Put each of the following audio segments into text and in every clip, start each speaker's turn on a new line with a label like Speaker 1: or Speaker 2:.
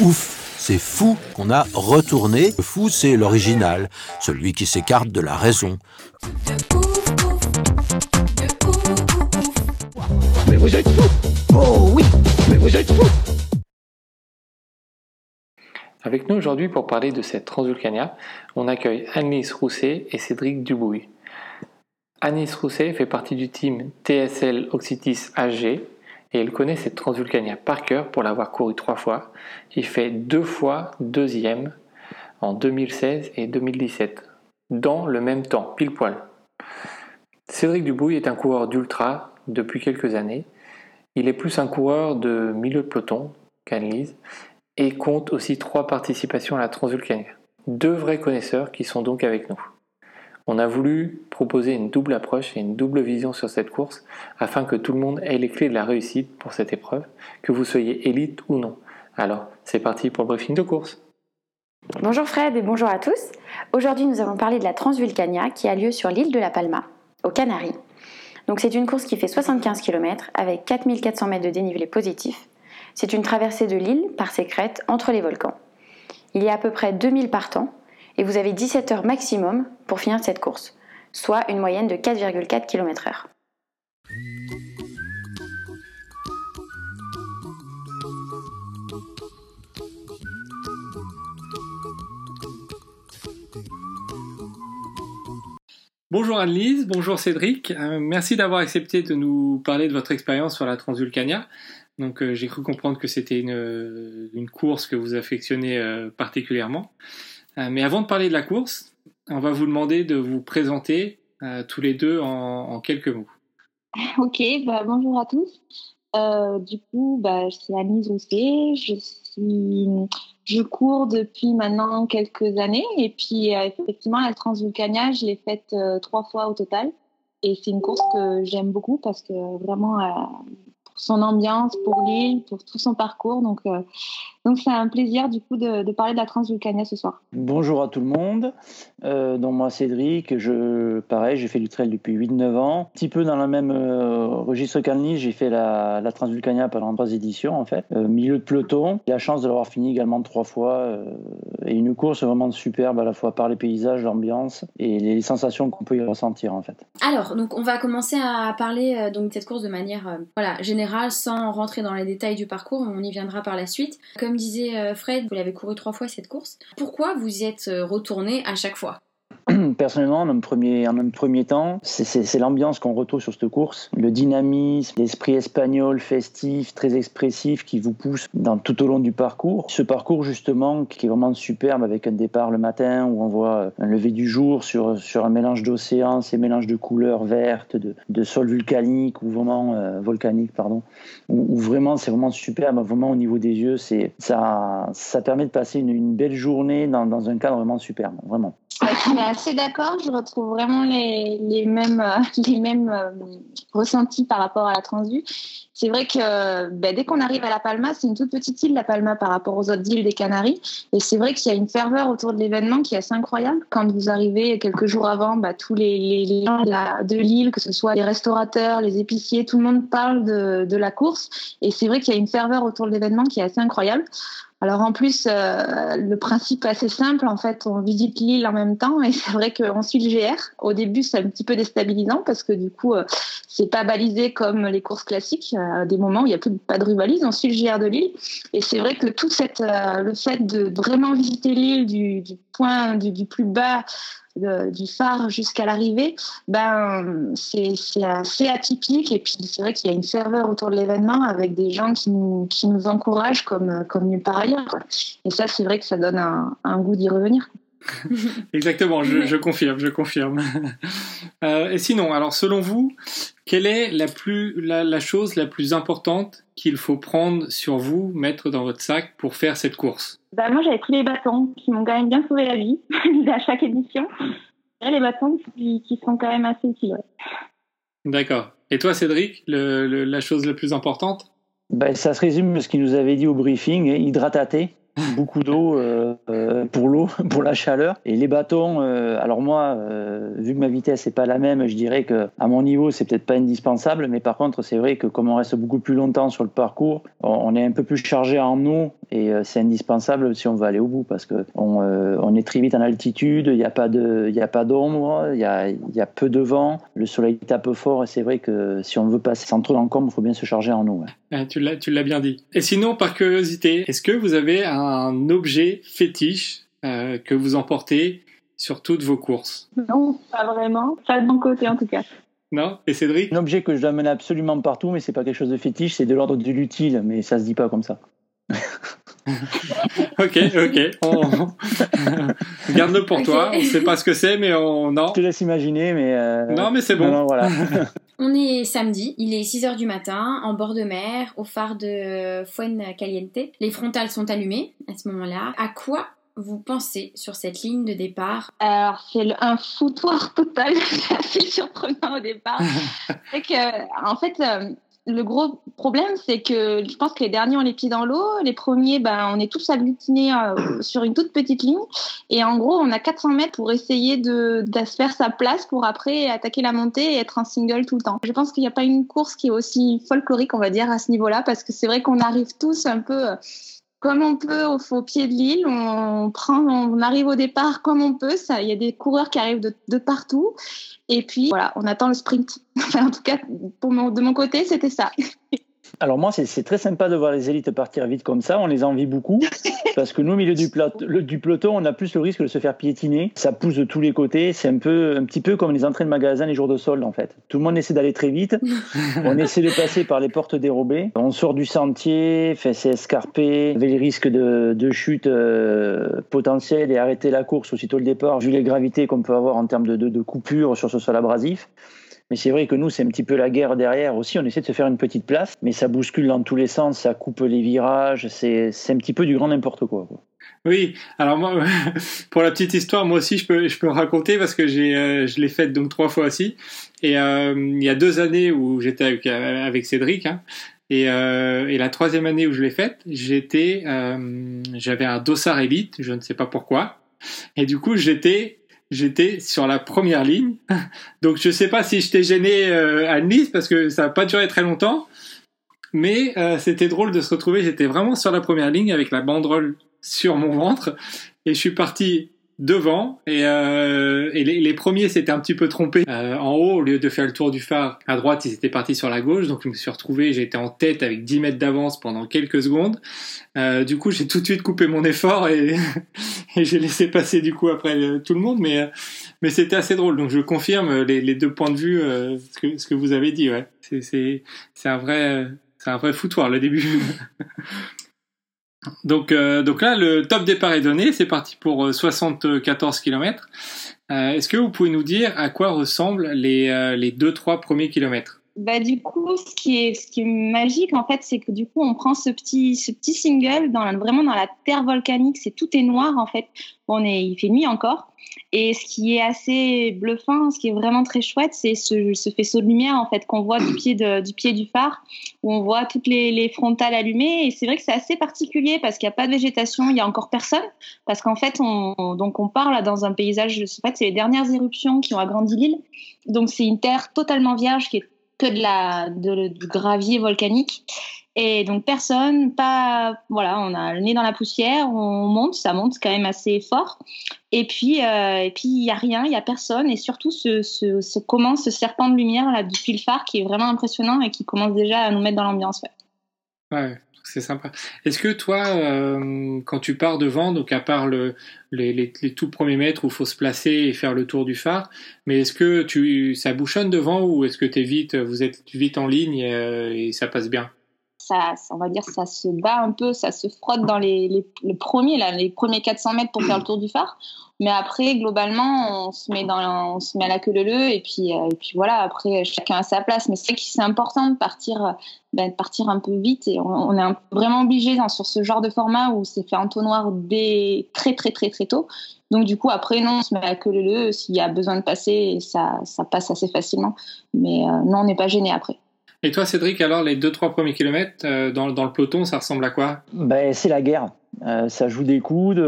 Speaker 1: Ouf, c'est fou qu'on a retourné. Le fou, c'est l'original, celui qui s'écarte de la raison.
Speaker 2: Mais vous êtes fous Oh oui Mais vous êtes fous
Speaker 3: Avec nous aujourd'hui pour parler de cette Transvulcania, on accueille Annelise Rousset et Cédric Dubouy. Annelise Rousset fait partie du team TSL Oxitis AG et elle connaît cette Transvulcania par cœur pour l'avoir couru trois fois. Il fait deux fois deuxième en 2016 et 2017, dans le même temps, pile poil. Cédric Dubouy est un coureur d'ultra depuis quelques années. Il est plus un coureur de milieu de peloton qu'Annelise et compte aussi trois participations à la Transvulcania. Deux vrais connaisseurs qui sont donc avec nous. On a voulu proposer une double approche et une double vision sur cette course afin que tout le monde ait les clés de la réussite pour cette épreuve, que vous soyez élite ou non. Alors, c'est parti pour le briefing de course.
Speaker 4: Bonjour Fred et bonjour à tous. Aujourd'hui, nous allons parler de la Transvulcania qui a lieu sur l'île de la Palma, aux Canaries. Donc c'est une course qui fait 75 km avec 4400 mètres de dénivelé positif. C'est une traversée de l'île par ses crêtes entre les volcans. Il y a à peu près 2000 partants et vous avez 17 heures maximum pour finir cette course, soit une moyenne de 4,4 km/h.
Speaker 3: Bonjour Annelise, bonjour Cédric. Euh, merci d'avoir accepté de nous parler de votre expérience sur la Transvulcania. Donc euh, j'ai cru comprendre que c'était une, euh, course que vous affectionnez particulièrement. Euh, mais avant de parler de la course, on va vous demander de vous présenter euh, tous les deux en, quelques mots.
Speaker 5: Ok, bah, bonjour à tous. Euh, du coup, bah, je suis Annie Rousset. Je, cours depuis maintenant quelques années. Et puis, euh, effectivement, la Transvulcania, je l'ai faite trois fois au total. Et c'est une course que j'aime beaucoup parce que vraiment, pour son ambiance, pour l'île, pour tout son parcours. Donc, donc c'est un plaisir, du coup, de, de parler de la Transvulcania ce soir.
Speaker 6: Bonjour à tout le monde. Euh, donc moi Cédric, je pareil, j'ai fait du trail depuis 8-9 ans. Un petit peu dans le même euh, registre qu'Annie, j'ai fait la, la Transvulcania pendant trois éditions en fait. Euh, milieu de peloton. J'ai la chance de l'avoir fini également trois fois. euh, et une course vraiment superbe à la fois par les paysages, l'ambiance et les sensations qu'on peut y ressentir en fait.
Speaker 4: Alors, donc on va commencer à parler euh, donc de cette course de manière euh, voilà, générale sans rentrer dans les détails du parcours, on y viendra par la suite. Comme disait euh, Fred, vous l'avez couru trois fois cette course. Pourquoi vous y êtes euh, retourné à chaque fois?
Speaker 6: Personnellement, en un premier, temps, c'est- l'ambiance qu'on retrouve sur cette course, le dynamisme, l'esprit espagnol festif, très expressif qui vous pousse dans, tout au long du parcours. Ce parcours justement qui est vraiment superbe avec un départ le matin où on voit un lever du jour sur, un mélange d'océan, ces mélanges de couleurs vertes, de, de sol volcanique ou vraiment euh, volcanique pardon, où, vraiment c'est vraiment superbe, vraiment au niveau des yeux, ça, ça permet de passer une, une belle journée dans, dans un cadre vraiment superbe, vraiment.
Speaker 5: Ouais, je suis assez d'accord. Je retrouve vraiment les, les mêmes, euh, les mêmes euh, ressentis par rapport à la Transvue. C'est vrai que ben, dès qu'on arrive à La Palma, c'est une toute petite île, La Palma, par rapport aux autres îles des Canaries. Et c'est vrai qu'il y a une ferveur autour de l'événement qui est assez incroyable. Quand vous arrivez quelques jours avant, bah, tous les, gens de l'île, que ce soit les restaurateurs, les épiciers, tout le monde parle de, de la course. Et c'est vrai qu'il y a une ferveur autour de l'événement qui est assez incroyable. Alors en plus, euh, le principe est assez simple. En fait, on visite l'île en même temps et c'est vrai qu'on suit le GR. Au début, c'est un petit peu déstabilisant parce que du coup, euh, c'est pas balisé comme les courses classiques. À des moments où il n'y a plus, pas de rue balise, on suit le GR de l'île. Et c'est vrai que tout cette, euh, le fait de vraiment visiter l'île du, point du, plus bas de- du phare jusqu'à l'arrivée, ben c'est assez atypique et puis c'est vrai qu'il y a une ferveur autour de l'événement avec des gens qui nous, qui nous encouragent comme comme nulle part ailleurs. Et ça, c'est vrai que ça donne un, un goût d'y revenir.
Speaker 3: Exactement, je, je, confirme, je confirme. Euh, et sinon, alors selon vous, quelle est la, plus, la, la chose la plus importante qu'il faut prendre sur vous, mettre dans votre sac pour faire cette course?
Speaker 5: Bah, Moi, j'avais pris les bâtons qui m'ont quand même bien sauvé la vie à chaque édition. Et les bâtons qui, qui, sont quand même assez utiles.
Speaker 3: D'accord. Et toi, Cédric, le, le, la chose la plus importante?
Speaker 6: Ben, Ça se résume à ce qu'il nous avait dit au briefing, hein, hydratater beaucoup d'eau euh, euh, pour l'eau, pour la chaleur. Et les bâtons, euh, alors moi, vu que ma vitesse n'est pas la même, je dirais que à mon niveau, c'est peut-être pas indispensable. Mais par contre, c'est vrai que comme on reste beaucoup plus longtemps sur le parcours, on, est un peu plus chargé en eau et euh, c'est indispensable si on veut aller au bout parce que on, euh, on est très vite en altitude, il n'y a pas de, il y a pas d'ombre, il y a, y a peu de vent, le soleil tape fort et c'est vrai que si on veut passer sans trop d'encombre, il faut bien se charger en eau.
Speaker 3: Ah, tu l'as, tu l'as bien dit. Et sinon, par curiosité, est-ce que vous avez un objet fétiche euh, que vous emportez sur toutes vos courses?
Speaker 5: Non, pas vraiment. Pas de mon côté en tout cas.
Speaker 3: Non? Et Cédric?
Speaker 6: Un objet que je dois mener absolument partout, mais c'est pas quelque chose de fétiche, c'est de l'ordre de l'utile, mais ça se dit pas comme ça.
Speaker 3: ok, ok. On... Garde-le pour okay. toi. On sait pas ce que c'est, mais on. Non.
Speaker 6: Je te laisse imaginer, mais. Euh...
Speaker 3: Non, mais c'est bon.
Speaker 6: Non, non, voilà.
Speaker 4: on est samedi, il est 6 h du matin, en bord de mer, au phare de Fuencaliente. Les frontales sont allumées à ce moment-là. À quoi vous pensez sur cette ligne de départ?
Speaker 5: Alors, c'est un foutoir total. c'est assez surprenant au départ. c'est que, en fait, euh, le gros problème, c'est que je pense que les derniers ont les pieds dans l'eau. Les premiers, ben, on est tous agglutinés euh, sur une toute petite ligne. Et en gros, on a 400 mètres pour essayer de, de se faire sa place pour après attaquer la montée et être un single tout le temps. Je pense qu'il n'y a pas une course qui est aussi folklorique, on va dire, à ce niveau-là, parce que c'est vrai qu'on arrive tous un peu comme on peut au, pied de l'île. On prend, on arrive au départ comme on peut. Il y a des coureurs qui arrivent de, de partout. Et puis voilà, on attend le sprint. Enfin, en tout cas, pour mon, de mon côté, c'était ça.
Speaker 6: Alors moi, c'est très sympa de voir les élites partir vite comme ça. On les envie beaucoup parce que nous, au milieu du, le, du, peloton, on a plus le risque de se faire piétiner. Ça pousse de tous les côtés. C'est un peu, un petit peu comme les entrées de magasin les jours de solde en fait. Tout le monde essaie d'aller très vite. on essaie de passer par les portes dérobées. On sort du sentier, fait c'est escarpé, avec les risques de, de chute euh, potentielle et arrêter la course aussitôt le départ vu les gravités qu'on peut avoir en termes de, de, de coupure sur ce sol abrasif. Mais c'est vrai que nous, c'est un petit peu la guerre derrière aussi. On essaie de se faire une petite place, mais ça bouscule dans tous les sens, ça coupe les virages. C'est, un petit peu du grand n'importe quoi.
Speaker 3: Oui, alors moi, pour la petite histoire, moi aussi, je peux, je peux raconter parce que euh, je l'ai faite donc trois fois aussi. Et euh, il y a deux années où j'étais avec, avec Cédric, hein, et, euh, et la troisième année où je l'ai faite, j'étais, euh, j'avais un dossard élite, je ne sais pas pourquoi. Et du coup, j'étais j'étais sur la première ligne. Donc je sais pas si je t'ai gêné euh, à Nice parce que ça n'a pas duré très longtemps. Mais euh, c'était drôle de se retrouver. J'étais vraiment sur la première ligne avec la banderole sur mon ventre. Et je suis parti devant et, euh, et les, les, premiers s'étaient un petit peu trompés. Euh, en haut au lieu de faire le tour du phare à droite ils étaient partis sur la gauche donc je me suis retrouvé été en tête avec 10 mètres d'avance pendant quelques secondes. Euh, du coup j'ai tout de suite coupé mon effort et, et j'ai laissé passer du coup après euh, tout le monde mais mais c'était assez drôle. Donc je confirme les, les deux points de vue euh, ce que ce que vous avez dit ouais. C'est c'est un vrai c'est un vrai foutoir le début Donc, euh, donc là, le top départ est donné. C'est parti pour 74 km. Euh, Est-ce que vous pouvez nous dire à quoi ressemblent les, euh, les deux, trois premiers kilomètres?
Speaker 5: Bah, du coup, ce qui est, ce qui est magique, en fait, c'est que du coup, on prend ce petit, ce petit single dans la, vraiment dans la terre volcanique. C'est tout est noir, en fait. On est, il fait nuit encore. Et ce qui est assez bluffant, ce qui est vraiment très chouette, c'est ce, ce faisceau de lumière, en fait, qu'on voit du pied du pied du phare, où on voit toutes les, les frontales allumées. Et c'est vrai que c'est assez particulier parce qu'il n'y a pas de végétation, il y a encore personne. Parce qu'en fait, on, donc on part là dans un paysage, en fait, c'est les dernières éruptions qui ont agrandi l'île. Donc c'est une terre totalement vierge qui est que de la de, gravier volcanique et donc personne pas voilà on a le nez dans la poussière on monte ça monte quand même assez fort et puis euh, et puis il y a rien il y a personne et surtout ce, ce, ce commence ce serpent de lumière là depuis le phare qui est vraiment impressionnant et qui commence déjà à nous mettre dans l'ambiance
Speaker 3: ouais. c'est sympa. Est-ce que toi, euh, quand tu pars devant, donc à part le, les, les, les, tout premiers mètres où il faut se placer et faire le tour du phare, mais est-ce que tu, ça bouchonne devant ou est-ce que es vite, vous êtes vite en ligne euh, et ça passe bien?
Speaker 5: On va dire, ça se bat un peu, ça se frotte dans les, les, premiers, là, les premiers 400 mètres pour faire le tour du phare. Mais après, globalement, on se met dans, on se met à la queue leu et puis, euh, et puis voilà. Après, chacun a sa place. Mais c'est que c'est important de partir, ben, de partir un peu vite et on, est vraiment obligé sur ce genre de format où c'est fait en noir dès très très très très tôt. Donc du coup, après, non, on se met à la queue leu s'il y a besoin de passer, ça, ça passe assez facilement. Mais euh, non, on n'est pas gêné après.
Speaker 3: Et toi, Cédric, alors les deux trois premiers kilomètres euh, dans, dans, le peloton, ça ressemble à quoi?
Speaker 6: Ben, C'est la guerre. Euh, ça joue des coudes.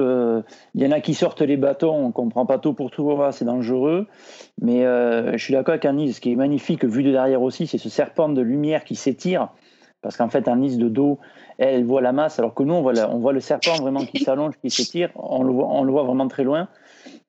Speaker 6: Il y en a qui sortent les bâtons, on comprend pas tout pour tout, c'est dangereux. Mais je suis d'accord avec Anis, ce qui est magnifique, vu de derrière aussi, c'est ce serpent de lumière qui s'étire. Parce qu'en fait, Anis de dos, elle voit la masse, alors que nous, on voit, on voit le serpent vraiment qui s'allonge, qui s'étire. On, on le voit vraiment très loin.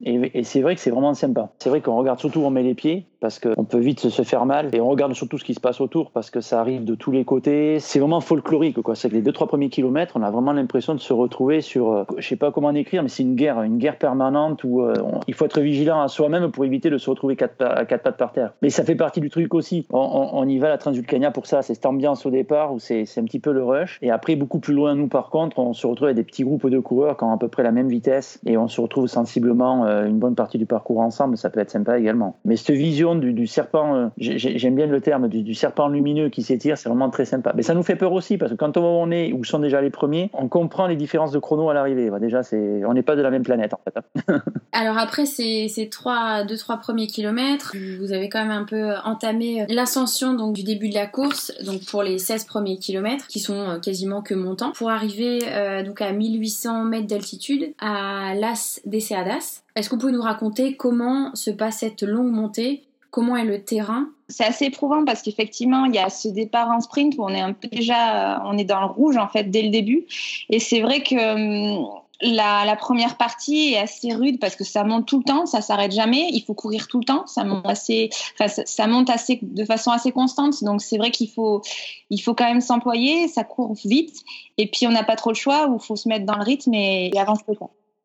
Speaker 6: Et, c'est vrai que c'est vraiment sympa. C'est vrai qu'on regarde surtout où on met les pieds parce qu'on peut vite se faire mal et on regarde surtout ce qui se passe autour parce que ça arrive de tous les côtés. C'est vraiment folklorique quoi. C'est que les deux trois premiers kilomètres, on a vraiment l'impression de se retrouver sur, euh, je sais pas comment décrire, mais c'est une guerre, une guerre permanente où euh, il faut être vigilant à soi-même pour éviter de se retrouver quatre, à quatre pattes par terre. Mais ça fait partie du truc aussi. On, y va à la Transvulcania pour ça. C'est cette ambiance au départ où c'est un petit peu le rush. Et après beaucoup plus loin, nous par contre, on se retrouve avec des petits groupes de coureurs qui ont à peu près la même vitesse et on se retrouve sensiblement euh, une bonne partie du parcours ensemble, ça peut être sympa également. Mais cette vision du, serpent, euh, j'aime bien le terme, du, serpent lumineux qui s'étire, c'est vraiment très sympa. Mais ça nous fait peur aussi, parce que quand on est où sont déjà les premiers, on comprend les différences de chrono à l'arrivée. déjà, c'est, on n'est pas de la même planète en fait.
Speaker 4: Alors après ces, ces trois, deux, trois premiers kilomètres, vous avez quand même un peu entamé l'ascension du début de la course, donc pour les 16 premiers kilomètres, qui sont euh, quasiment que montants, pour arriver euh, donc à 1800 mètres d'altitude à Las Deseadas. Est-ce que vous pouvez nous raconter comment se passe cette longue montée? Comment est le terrain?
Speaker 5: C'est assez éprouvant parce qu'effectivement, il y a ce départ en sprint où on est un peu déjà, on est dans le rouge en fait dès le début. Et c'est vrai que hum, la, première partie est assez rude parce que ça monte tout le temps, ça s'arrête jamais. Il faut courir tout le temps, ça monte assez, ça, monte assez de façon assez constante. Donc c'est vrai qu'il faut, il faut quand même s'employer. Ça court vite et puis on n'a pas trop le choix où il faut se mettre dans le rythme et, avancer.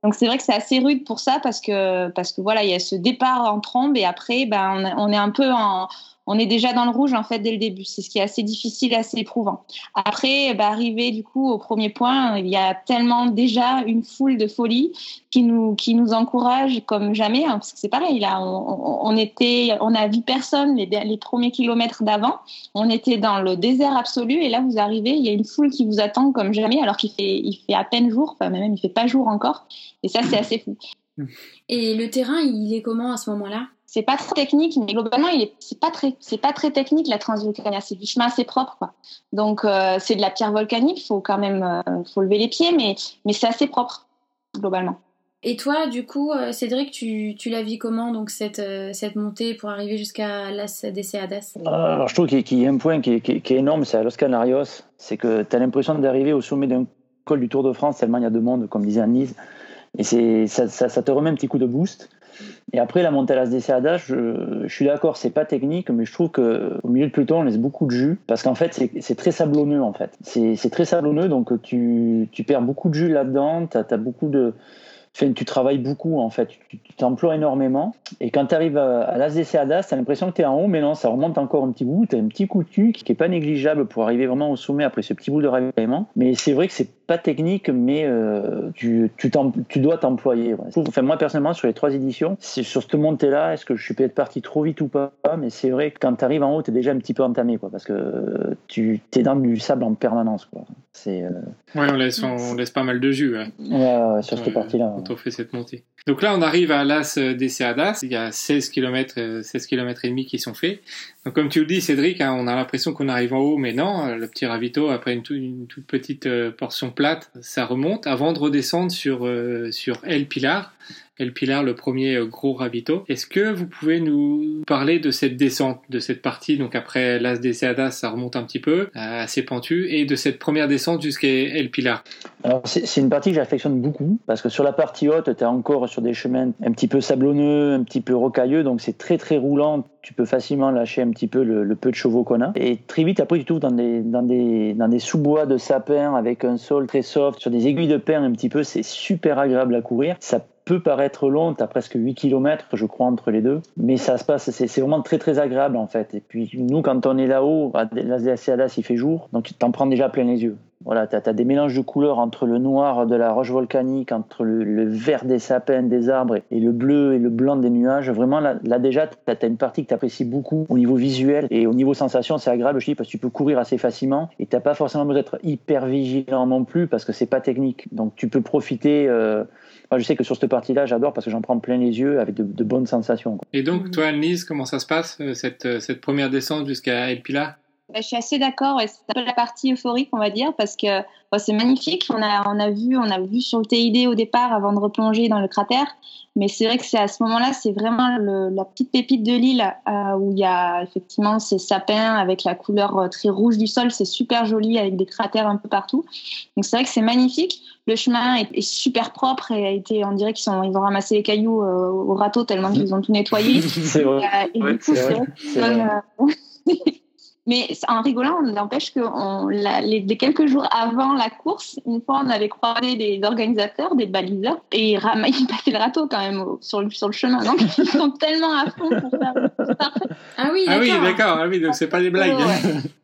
Speaker 5: Donc c'est vrai que c'est assez rude pour ça parce que parce que voilà il y a ce départ en trombe et après ben on, est un peu en on est déjà dans le rouge en fait dès le début. C'est ce qui est assez difficile, assez éprouvant. Après, bah, arriver du coup au premier point, il y a tellement déjà une foule de folie qui nous qui nous encourage comme jamais, hein, parce que c'est pareil. Là, on, était, on a vu personne les, les premiers kilomètres d'avant. On était dans le désert absolu et là vous arrivez, il y a une foule qui vous attend comme jamais, alors qu'il fait il fait à peine jour, enfin même il fait pas jour encore. Et ça c'est assez fou.
Speaker 4: Et le terrain, il est comment à ce moment-là?
Speaker 5: C'est pas très technique, mais globalement, il est, c'est pas très, c'est pas très technique la transvolcania. C'est du chemin assez propre, quoi. Donc, euh, c'est de la pierre volcanique. Il faut quand même, euh, faut lever les pieds, mais, mais c'est assez propre globalement.
Speaker 4: Et toi, du coup, euh, Cédric, tu, tu la vis comment donc cette, cette montée pour arriver jusqu'à Las Deseadas
Speaker 6: Alors, je trouve qu'il y a un point qui est, qui est, énorme, c'est à Los Canarios. C'est que tu as l'impression d'arriver au sommet d'un col du Tour de France, tellement il y a de monde, comme disait Anise. Et c'est, ça, ça, ça, te remet un petit coup de boost. Et après, la montée à l'As je, je suis d'accord, c'est pas technique, mais je trouve qu'au milieu de peloton, on laisse beaucoup de jus parce qu'en fait, c'est très sablonneux en fait. C'est très sablonneux, donc tu, tu perds beaucoup de jus là-dedans, tu beaucoup de. Tu travailles beaucoup en fait, tu t'emploies énormément. Et quand tu arrives à, à l'As tu as l'impression que tu es en haut, mais non, ça remonte encore un petit bout. Tu as un petit coup de cul qui n'est pas négligeable pour arriver vraiment au sommet après ce petit bout de ravitaillement. Mais c'est vrai que c'est pas technique, mais euh, tu, tu, tu, dois t'employer. Enfin, moi, personnellement, sur les trois éditions, sur cette montée-là, est-ce que je suis peut-être parti trop vite ou pas Mais c'est vrai que quand tu arrives en haut, tu es déjà un petit peu entamé, quoi, parce que tu es dans du sable en permanence. Quoi.
Speaker 3: C'est, euh, Ouais, on laisse, on laisse pas mal de jus.
Speaker 6: Ouais, sur cette partie-là.
Speaker 3: Quand on fait cette montée. Donc là, on arrive à Las des Seadas. Il y a 16 km, 16 km et demi qui sont faits. Donc, comme tu le dis, Cédric, hein, on a l'impression qu'on arrive en haut, mais non. Le petit ravito, après une, une toute petite euh, portion plate, ça remonte avant de redescendre sur, euh, sur El Pilar. El Pilar, le premier euh, gros ravito. Est-ce que vous pouvez nous parler de cette descente, de cette partie, donc après Las de Seadas, ça remonte un petit peu, euh, assez pentu, et de cette première descente jusqu'à El Pilar
Speaker 6: Alors c'est une partie que j'affectionne beaucoup, parce que sur la partie haute, tu es encore sur des chemins un petit peu sablonneux, un petit peu rocailleux, donc c'est très très roulant, tu peux facilement lâcher un petit peu le, peu de chevaux qu'on a. Et très vite, après, tu trouves dans des, dans des, dans des sous-bois de sapin avec un sol très soft, sur des aiguilles de pin un petit peu, c'est super agréable à courir. Ça peut paraître long, tu as presque 8 km, je crois, entre les deux. Mais ça se passe, c'est vraiment très très agréable en fait. Et puis nous, quand on est là-haut, à Las Alas, il fait jour, donc tu t'en prends déjà plein les yeux. Voilà, tu as, des mélanges de couleurs entre le noir de la roche volcanique, entre le, vert des sapins, des arbres, et le bleu et le blanc des nuages. Vraiment, là, déjà, tu as, une partie que tu apprécies beaucoup au niveau visuel et au niveau sensation, c'est agréable aussi parce que tu peux courir assez facilement et tu pas forcément besoin d'être hyper vigilant non plus parce que c'est pas technique. Donc tu peux profiter. Euh, je sais que sur cette partie-là, j'adore parce que j'en prends plein les yeux avec de, bonnes sensations.
Speaker 3: Et donc, toi, Annelise, comment ça se passe, euh, cette, euh, cette première descente jusqu'à El Pilar?
Speaker 5: Je suis assez d'accord. C'est un peu la partie euphorique, on va dire, parce que c'est magnifique. On a, on a vu, on a vu sur le TID au départ avant de replonger dans le cratère. Mais c'est vrai que c'est à ce moment-là, c'est vraiment la petite pépite de l'île euh, où il y a effectivement ces sapins avec la couleur euh, très rouge du sol. C'est super joli avec des cratères un peu partout. Donc c'est vrai que c'est magnifique. Le chemin est, super propre et a été, on dirait qu'ils ont, ils ont ramassé les cailloux euh, au râteau tellement qu'ils ont tout nettoyé.
Speaker 6: c'est vrai. et du coup,
Speaker 5: mais en rigolant, on n'empêche que on, les, quelques jours avant la course, une fois, on avait croisé des organisateurs, des baliseurs, et ils, ils passaient le râteau quand même sur, le, sur le chemin. Donc, ils sont tellement à fond pour faire
Speaker 4: Ah oui,
Speaker 3: d'accord. Ah oui, d'accord. Ah oui, donc c'est pas des blagues.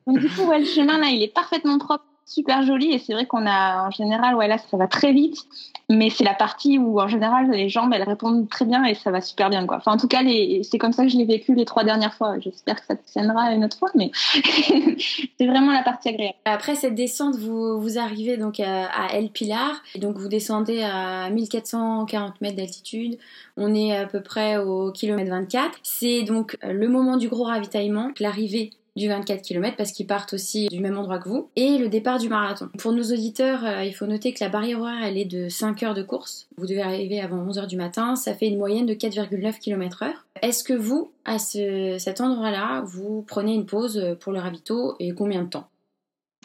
Speaker 5: Donc, du coup, ouais, le chemin, là, il est parfaitement propre super joli et c'est vrai qu'on a en général ouais là ça va très vite mais c'est la partie où en général les jambes elles répondent très bien et ça va super bien quoi. Enfin en tout cas c'est comme ça que je l'ai vécu les trois dernières fois. J'espère que ça tiendra une autre fois mais c'est vraiment la partie agréable.
Speaker 4: Après cette descente vous, vous arrivez donc à, El Pilar. Et donc vous descendez à 1440 mètres d'altitude. On est à peu près au kilomètre 24 c'est donc le moment du gros ravitaillement. L'arrivée du 24 km parce qu'ils partent aussi du même endroit que vous, et le départ du marathon. Pour nos auditeurs, euh, il faut noter que la barrière horaire, elle est de 5 heures de course. Vous devez arriver avant 11 heures du matin, ça fait une moyenne de 4,9 km heure. Est-ce que vous, à cet endroit-là, vous prenez une pause pour le ravito et combien de temps?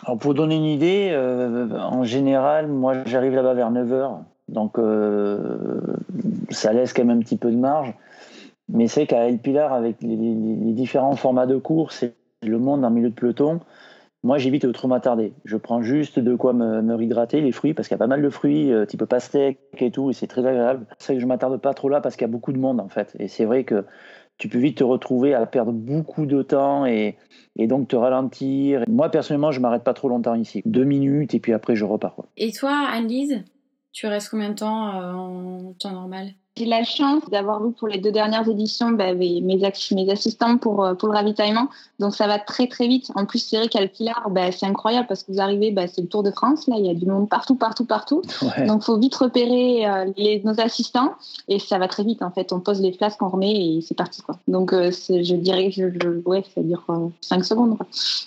Speaker 6: Alors pour donner une idée, euh, en général, moi j'arrive là-bas vers 9 heures, donc euh, ça laisse quand même un petit peu de marge. Mais c'est qu'à El Pilar, avec les, différents formats de course le monde en milieu de peloton, moi j'évite de trop m'attarder. Je prends juste de quoi me, me réhydrater, les fruits, parce qu'il y a pas mal de fruits, euh, type pastèque et tout, et c'est très agréable. C'est vrai que je m'attarde pas trop là parce qu'il y a beaucoup de monde en fait. Et c'est vrai que tu peux vite te retrouver à perdre beaucoup de temps et, donc te ralentir. Moi personnellement, je m'arrête pas trop longtemps ici. Deux minutes et puis après je repars.
Speaker 4: Et toi, Anne-Lise, tu restes combien de temps euh, en temps normal?
Speaker 5: J'ai la chance d'avoir vu pour les deux dernières éditions bah, mes, mes, assistants pour, euh, pour le ravitaillement. Donc ça va très très vite. En plus, c'est vrai qu'à Pilar, bah, c'est incroyable parce que vous arrivez, bah, c'est le Tour de France. Là, il y a du monde partout, partout, partout. Donc il faut vite repérer euh, les, nos assistants et ça va très vite. En fait, on pose les flasques, on remet et c'est parti. Quoi. Donc euh, je dirais que je, je, ouais, ça dure 5 secondes.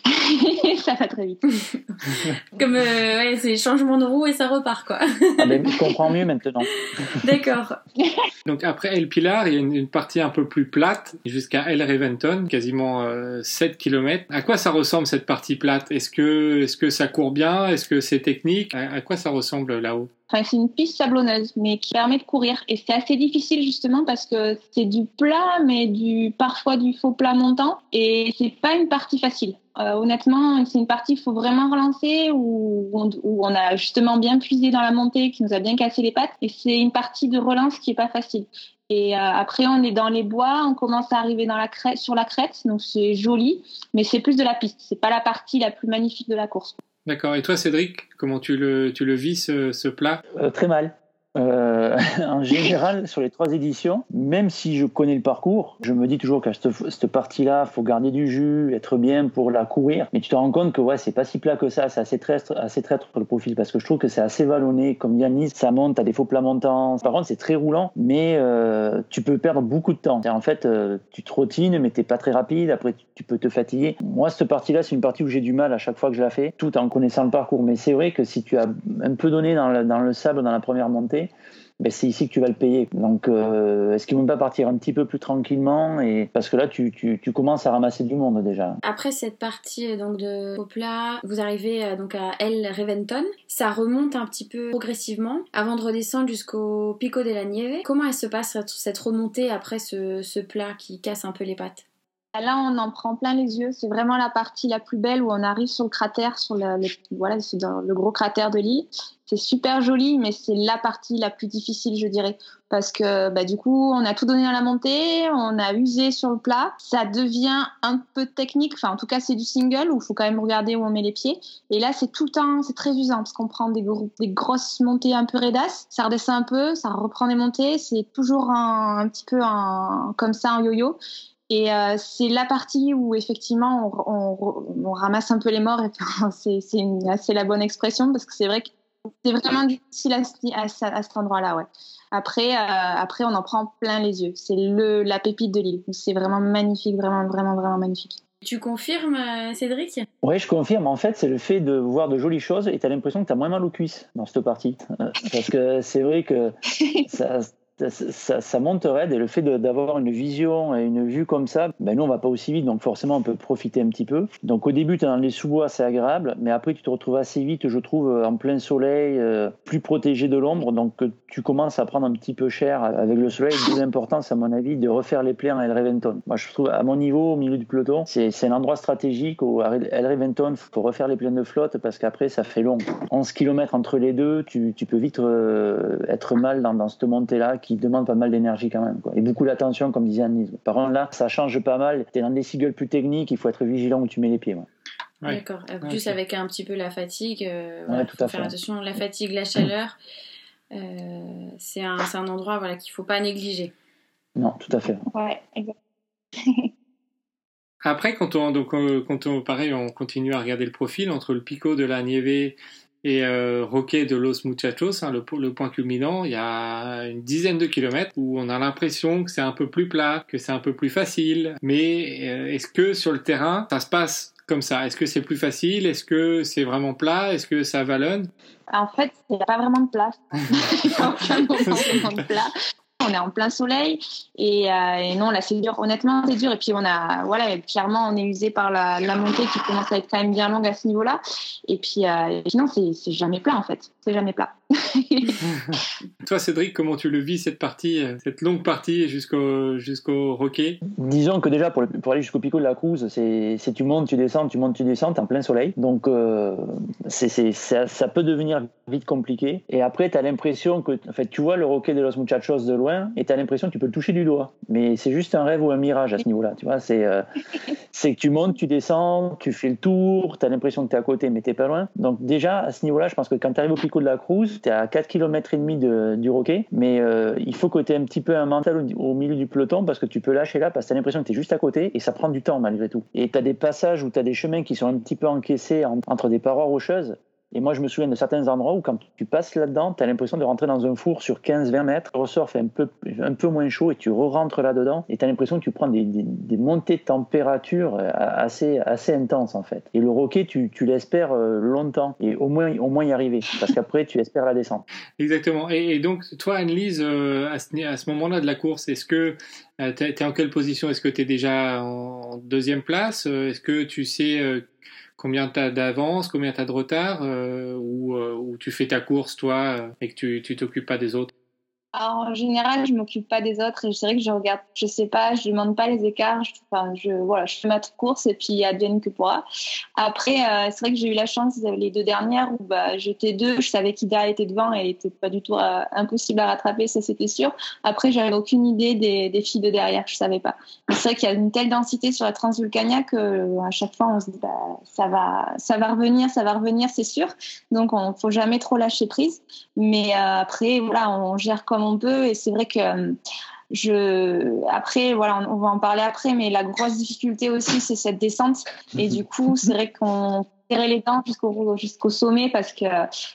Speaker 5: ça va très vite.
Speaker 4: Comme ouais, c'est changement de roue et ça repart. quoi.
Speaker 6: ah, ben, je comprends mieux maintenant.
Speaker 4: D'accord.
Speaker 3: Donc après El Pilar, il y a une, partie un peu plus plate jusqu'à El Reventon, quasiment 7 euh, km. À quoi ça ressemble cette partie plate? Est-ce que, est que ça court bien? Est-ce que c'est technique? À, quoi ça ressemble là-haut?
Speaker 5: Enfin, c'est une piste sablonneuse, mais qui permet de courir. Et c'est assez difficile justement parce que c'est du plat, mais du parfois du faux plat montant. Et c'est pas une partie facile. Euh, honnêtement, c'est une partie qu'il faut vraiment relancer où on, où on, a justement bien puisé dans la montée, qui nous a bien cassé les pattes. Et c'est une partie de relance qui est pas facile. Et euh, après, on est dans les bois, on commence à arriver dans la crête, sur la crête, donc c'est joli, mais c'est plus de la piste. C'est pas la partie la plus magnifique de la course.
Speaker 3: D'accord. Et toi, Cédric, comment tu le, tu le vis ce, ce plat?
Speaker 6: Euh, Très mal. Euh, en général, sur les trois éditions, même si je connais le parcours, je me dis toujours qu'à cette, partie-là, faut garder du jus, être bien pour la courir. Mais tu te rends compte que ouais, c'est pas si plat que ça, c'est assez traître, assez traître le profil parce que je trouve que c'est assez vallonné. Comme Yanis, ça monte, t'as des faux plats montants. Par contre, c'est très roulant, mais euh, tu peux perdre beaucoup de temps. En fait, euh, tu trottines, mais t'es pas très rapide. Après, tu, peux te fatiguer. Moi, cette partie-là, c'est une partie où j'ai du mal à chaque fois que je la fais, tout en connaissant le parcours. Mais c'est vrai que si tu as un peu donné dans le sable dans la première montée, ben c'est ici que tu vas le payer. Donc, euh, est-ce qu'ils vont pas partir un petit peu plus tranquillement et parce que là, tu, tu, tu, commences à ramasser du monde déjà.
Speaker 4: Après cette partie donc de Popla, vous arrivez euh, donc à El Reventon. Ça remonte un petit peu progressivement avant de redescendre jusqu'au Pico de la Nieve. Comment elle se passe cette remontée après ce, ce plat qui casse un peu les pattes?
Speaker 5: Là, on en prend plein les yeux. C'est vraiment la partie la plus belle où on arrive sur le cratère, sur le, voilà, le gros cratère de l'île. C'est super joli, mais c'est la partie la plus difficile, je dirais, parce que bah, du coup, on a tout donné dans la montée, on a usé sur le plat. Ça devient un peu technique. Enfin, en tout cas, c'est du single où il faut quand même regarder où on met les pieds. Et là, c'est tout le temps, c'est très usant parce qu'on prend des, des grosses montées un peu raidasses, ça redescend un peu, ça reprend des montées. C'est toujours un, un petit peu un, comme ça, un yo-yo. Et euh, c'est la partie où effectivement on, on, ramasse un peu les morts. C'est assez la bonne expression parce que c'est vrai que c'est vraiment difficile à, à, à cet endroit-là. Ouais. Après, euh, après, on en prend plein les yeux. C'est le la pépite de l'île. C'est vraiment magnifique, vraiment, vraiment, vraiment magnifique.
Speaker 4: Tu confirmes, euh, Cédric?
Speaker 6: Oui, je confirme. En fait, c'est le fait de voir de jolies choses et tu as l'impression que tu as moins mal aux cuisses dans cette partie. Parce que c'est vrai que ça, ça, ça, monte raide et le fait d'avoir une vision et une vue comme ça, ben nous on va pas aussi vite donc forcément on peut profiter un petit peu. Donc au début tu es dans les sous-bois c'est agréable mais après tu te retrouves assez vite je trouve en plein soleil, euh, plus protégé de l'ombre donc euh, tu commences à prendre un petit peu cher avec le soleil. Plus important à mon avis de refaire les plaies en El Reventon. Moi je trouve à mon niveau au milieu du peloton c'est un endroit stratégique où El Reventon faut refaire les plaines de flotte parce qu'après ça fait long. 11 km entre les deux tu, tu peux vite euh, être mal dans, dans cette montée là qui demande pas mal d'énergie quand même. Quoi. Et beaucoup d'attention, comme disait Anne. Par contre, là, ça change pas mal. Tu es dans des singles plus techniques, il faut être vigilant où tu mets les pieds.
Speaker 4: D'accord. En plus, avec un petit peu la fatigue, euh,
Speaker 6: ouais, tout à
Speaker 4: faire attention. La fatigue, la chaleur, euh, c'est un, un, endroit voilà, qu'il ne faut pas négliger.
Speaker 6: Non, tout à fait.
Speaker 5: Ouais.
Speaker 3: Après, quand on, donc, quand on, pareil, on continue à regarder le profil entre le Pico de la Nieve et euh, Roque de Los Muchachos, hein, le, le, point culminant, il y a une dizaine de kilomètres où on a l'impression que c'est un peu plus plat, que c'est un peu plus facile. Mais euh, est-ce que sur le terrain, ça se passe comme ça? Est-ce que c'est plus facile? Est-ce que c'est vraiment plat? Est-ce que ça vallonne?
Speaker 5: En fait, il n'y a pas vraiment de place. il n'y a vraiment de plat on est en plein soleil et, euh, et non là c'est dur honnêtement c'est dur. Et puis on a voilà clairement on est usé par la, la, montée qui commence à être quand même bien longue à ce niveau là et puis, euh, et puis non c'est jamais plat en fait. C'est jamais plat.
Speaker 3: Toi, Cédric, comment tu le vis cette partie, euh, cette longue partie jusqu'au jusqu'au roquet?
Speaker 6: Disons que déjà pour, pour aller jusqu'au Pico de la Cruz, c'est tu montes, tu descends, tu montes, tu descends, en plein soleil. Donc euh, c'est ça, ça, peut devenir vite compliqué. Et après, tu as l'impression que, en fait, tu vois le roquet de Los Muchachos de loin et tu as l'impression que tu peux le toucher du doigt. Mais c'est juste un rêve ou un mirage à ce niveau-là. Tu vois, c'est euh, c'est que tu montes, tu descends, tu fais le tour, tu as l'impression que tu es à côté, mais tu pas loin. Donc déjà, à ce niveau-là, je pense que quand tu arrives au Pico de la Cruz, tu es à 4 km et demi de, du roquet, mais euh, il faut que tu aies un petit peu un mental au, milieu du peloton parce que tu peux lâcher là parce que tu as l'impression que tu es juste à côté et ça prend du temps malgré tout. Et tu as des passages où tu as des chemins qui sont un petit peu encaissés entre des parois rocheuses et moi, je me souviens de certains endroits où, quand tu passes là-dedans, tu as l'impression de rentrer dans un four sur 15-20 mètres. Le ressort fait un peu, un peu moins chaud et tu re-rentres là-dedans. Et tu as l'impression que tu prends des, montées de température euh, assez, assez intenses, en fait. Et le roquet, tu, tu l'espères euh, longtemps et au moins, au moins y arriver. Parce qu'après, tu espères la descente.
Speaker 3: Exactement. Et, donc, toi, Anne-Lise, euh, à ce, à ce moment-là de la course, est-ce que tu es en quelle position? Est-ce que tu es déjà en deuxième place? Est-ce que tu sais combien tu as d'avance, combien tu as de retard, euh, ou, euh, ou, tu fais ta course toi euh, et que tu t'occupes pas des autres?
Speaker 5: Alors, en général, je m'occupe pas des autres et c'est vrai que je regarde, je sais pas, je demande pas les écarts. Je, enfin, je, voilà, je fais ma course et puis advienne que pourra. Après, euh, c'est vrai que j'ai eu la chance les deux dernières où bah, j'étais deux, je savais qu'Ida était devant et était pas du tout euh, impossible à rattraper, ça c'était sûr. Après, j'avais aucune idée des, des, filles de derrière, je savais pas. C'est vrai qu'il y a une telle densité sur la Transvulcania que euh, à chaque fois on se dit bah, ça va, ça va revenir, ça va revenir, c'est sûr. Donc, on faut jamais trop lâcher prise. Mais euh, après, voilà, on gère comme on peut. Et c'est vrai que euh, je après voilà on, va en parler après mais la grosse difficulté aussi c'est cette descente et du coup c'est vrai qu'on serrer les dents jusqu'au jusqu'au sommet parce que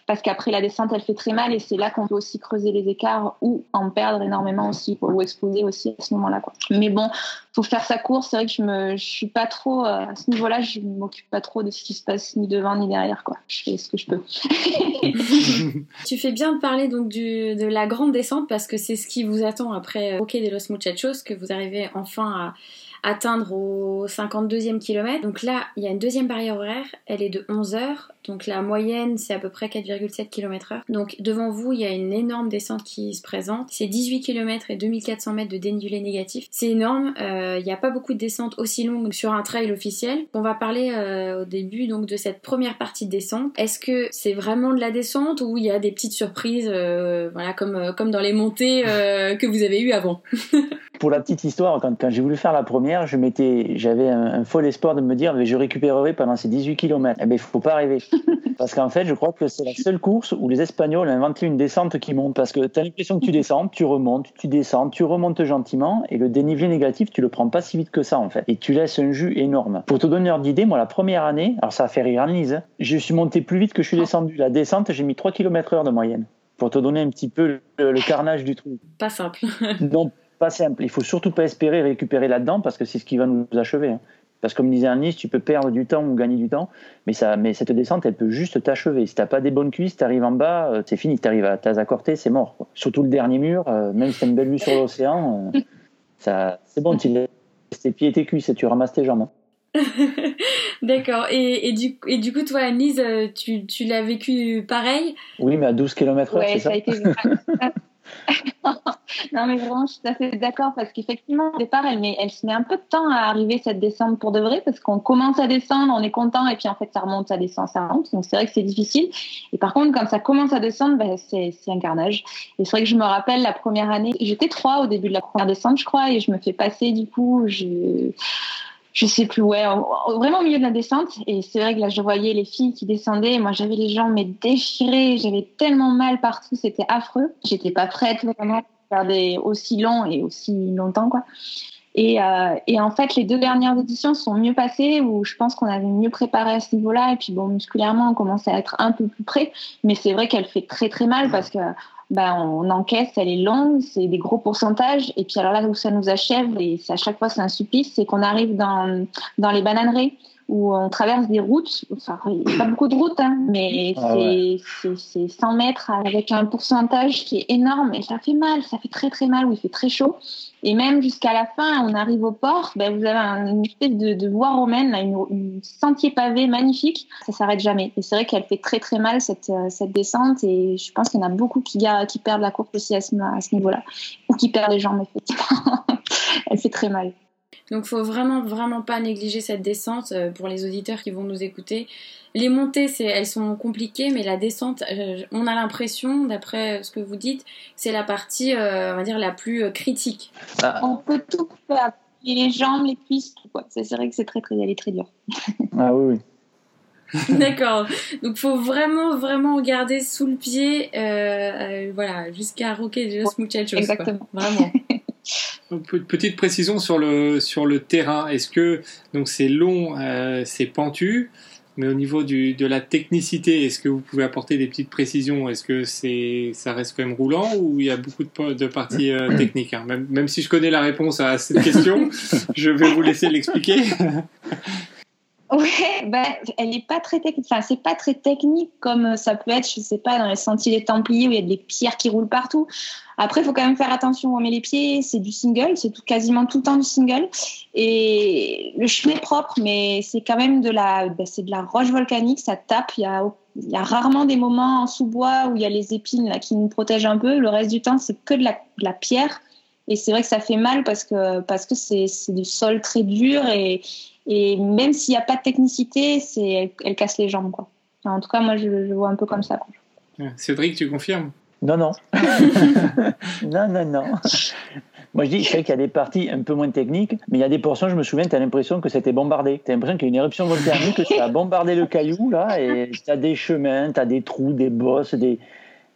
Speaker 5: parce qu'après la descente elle fait très mal et c'est là qu'on peut aussi creuser les écarts ou en perdre énormément aussi ou exploser aussi à ce moment-là quoi. Mais bon, faut faire sa course. C'est vrai que je me je suis pas trop euh, à ce niveau-là, je m'occupe pas trop de ce qui se passe ni devant ni derrière quoi. Je fais ce que je peux.
Speaker 4: tu fais bien de parler donc du, de la grande descente parce que c'est ce qui vous attend après OK de los Muchachos que vous arrivez enfin à atteindre au 52e kilomètre. Donc là, il y a une deuxième barrière horaire, elle est de 11 heures Donc la moyenne, c'est à peu près 4,7 km/h. Donc devant vous, il y a une énorme descente qui se présente. C'est 18 km et 2400 mètres de dénivelé négatif. C'est énorme. Euh, il n'y a pas beaucoup de descentes aussi longues sur un trail officiel. On va parler euh, au début donc de cette première partie de descente. Est-ce que c'est vraiment de la descente ou il y a des petites surprises, euh, voilà, comme, comme dans les montées que vous avez eues avant?
Speaker 6: Pour la petite histoire, quand, quand j'ai voulu faire la première, je m'étais, j'avais un, un, fol espoir de me dire, mais je récupérerai pendant ces 18 km. Eh bien, il faut pas rêver. Parce qu'en fait, je crois que c'est la seule course où les Espagnols ont inventé une descente qui monte. Parce que tu as l'impression que tu descends, tu remontes, tu descends, tu remontes gentiment. Et le dénivelé négatif, tu le prends pas si vite que ça, en fait. Et tu laisses un jus énorme. Pour te donner une d'idée, moi, la première année, alors ça a fait rire Annelise, hein, je suis monté plus vite que je suis descendu. La descente, j'ai mis 3 km heure de moyenne. Pour te donner un petit peu le, le carnage du truc.
Speaker 4: Pas simple.
Speaker 6: non, pas simple. Il faut surtout pas espérer récupérer là-dedans parce que c'est ce qui va nous achever. Hein. Parce que comme disait Anis, tu peux perdre du temps ou gagner du temps, mais, ça, mais cette descente, elle peut juste t'achever. Si t'as pas des bonnes cuisses, tu arrives en bas, euh, c'est fini. Tu arrives à Tazacorté, c'est mort. Quoi. Surtout le dernier mur, euh, même si tu une belle vue sur l'océan, euh, ça, c'est bon, tu laisses tes pieds et tes cuisses et tu ramasses tes jambes.
Speaker 4: D'accord. Et, et, du, et du coup, toi, Anise, tu, tu l'as vécu pareil?
Speaker 6: Oui, mais à 12 km/h,
Speaker 5: ouais,
Speaker 6: c'est ça,
Speaker 5: ça a été non, mais vraiment, je suis tout à fait d'accord parce qu'effectivement, au départ, elle, met, elle se met un peu de temps à arriver cette descente pour de vrai parce qu'on commence à descendre, on est content et puis en fait, ça remonte, ça descend, ça remonte. Donc, c'est vrai que c'est difficile. Et par contre, quand ça commence à descendre, ben, c'est un carnage. Et c'est vrai que je me rappelle la première année, j'étais trois au début de la première descente, je crois, et je me fais passer, du coup, je sais plus, ouais, vraiment au milieu de la descente. Et c'est vrai que là, je voyais les filles qui descendaient. Moi, j'avais les jambes mais déchirées. J'avais tellement mal partout. C'était affreux. J'étais pas prête vraiment à faire des aussi longs et aussi longtemps, quoi. Et, euh, et, en fait, les deux dernières éditions sont mieux passées, où je pense qu'on avait mieux préparé à ce niveau-là. Et puis, bon, musculairement, on commençait à être un peu plus près. Mais c'est vrai qu'elle fait très, très mal parce que ben, on encaisse, elle est longue, c'est des gros pourcentages. Et puis alors là où ça nous achève, et à chaque fois c'est un supplice, c'est qu'on arrive dans, dans les bananeries où on traverse des routes. Enfin, il n'y a pas beaucoup de routes, hein, mais ah ouais. c'est 100 mètres avec un pourcentage qui est énorme et ça fait mal, ça fait très très mal, où il fait très chaud. Et même jusqu'à la fin, on arrive au port, ben, vous avez une espèce de, de voie romaine, là, une, une, sentier pavé magnifique, ça s'arrête jamais. Et c'est vrai qu'elle fait très très mal cette, cette descente et je pense qu'il y en a beaucoup qui, qui perdent la course aussi à ce, à ce niveau-là, ou qui perdent les jambes effectivement. elle fait très mal.
Speaker 4: Donc faut vraiment vraiment pas négliger cette descente euh, pour les auditeurs qui vont nous écouter. Les montées, c'est, elles sont compliquées, mais la descente, euh, on a l'impression, d'après ce que vous dites, c'est la partie, euh, on va dire, la plus critique.
Speaker 5: Ah. On peut tout faire, les jambes, les cuisses, tout quoi. C'est vrai que c'est très très, elle est très dure.
Speaker 6: ah oui, oui.
Speaker 4: D'accord. Donc faut vraiment vraiment regarder sous le pied, euh, voilà, jusqu'à Roque de los Muchachos.
Speaker 5: Exactement.
Speaker 4: Quoi. Vraiment.
Speaker 3: Petite précision sur le, sur le terrain. Est-ce que donc c'est long, euh, c'est pentu, mais au niveau du, de la technicité, est-ce que vous pouvez apporter des petites précisions? Est-ce que c'est ça reste quand même roulant ou il y a beaucoup de, de parties euh, techniques hein? Même, même si je connais la réponse à cette question, je vais vous laisser l'expliquer.
Speaker 5: Ouais, ben, elle n'est pas très technique. Enfin, c'est pas très technique comme ça peut être, je sais pas, dans les sentiers des Templiers où il y a des pierres qui roulent partout. Après, il faut quand même faire attention où on met les pieds. C'est du single, c'est quasiment tout le temps du single. Et le chemin est propre, mais c'est quand même de la, ben, de la roche volcanique. Ça tape. Il y a, rarement des moments en sous-bois où il y a les épines qui nous protègent un peu. Le reste du temps, c'est que de la, pierre. Et c'est vrai que ça fait mal parce que parce que c'est du sol très dur et même s'il n'y a pas de technicité, elle, casse les jambes quoi. En tout cas, moi je, je, vois un peu comme ça.
Speaker 3: Cédric, tu confirmes?
Speaker 6: Non, non. non, non, non. Moi, je dis, je sais qu'il y a des parties un peu moins techniques, mais il y a des portions, je me souviens, tu as l'impression que c'était bombardé. Tu as l'impression qu'il y a une éruption volcanique, que ça a bombardé le caillou, là, et tu as des chemins, tu as des trous, des bosses, des,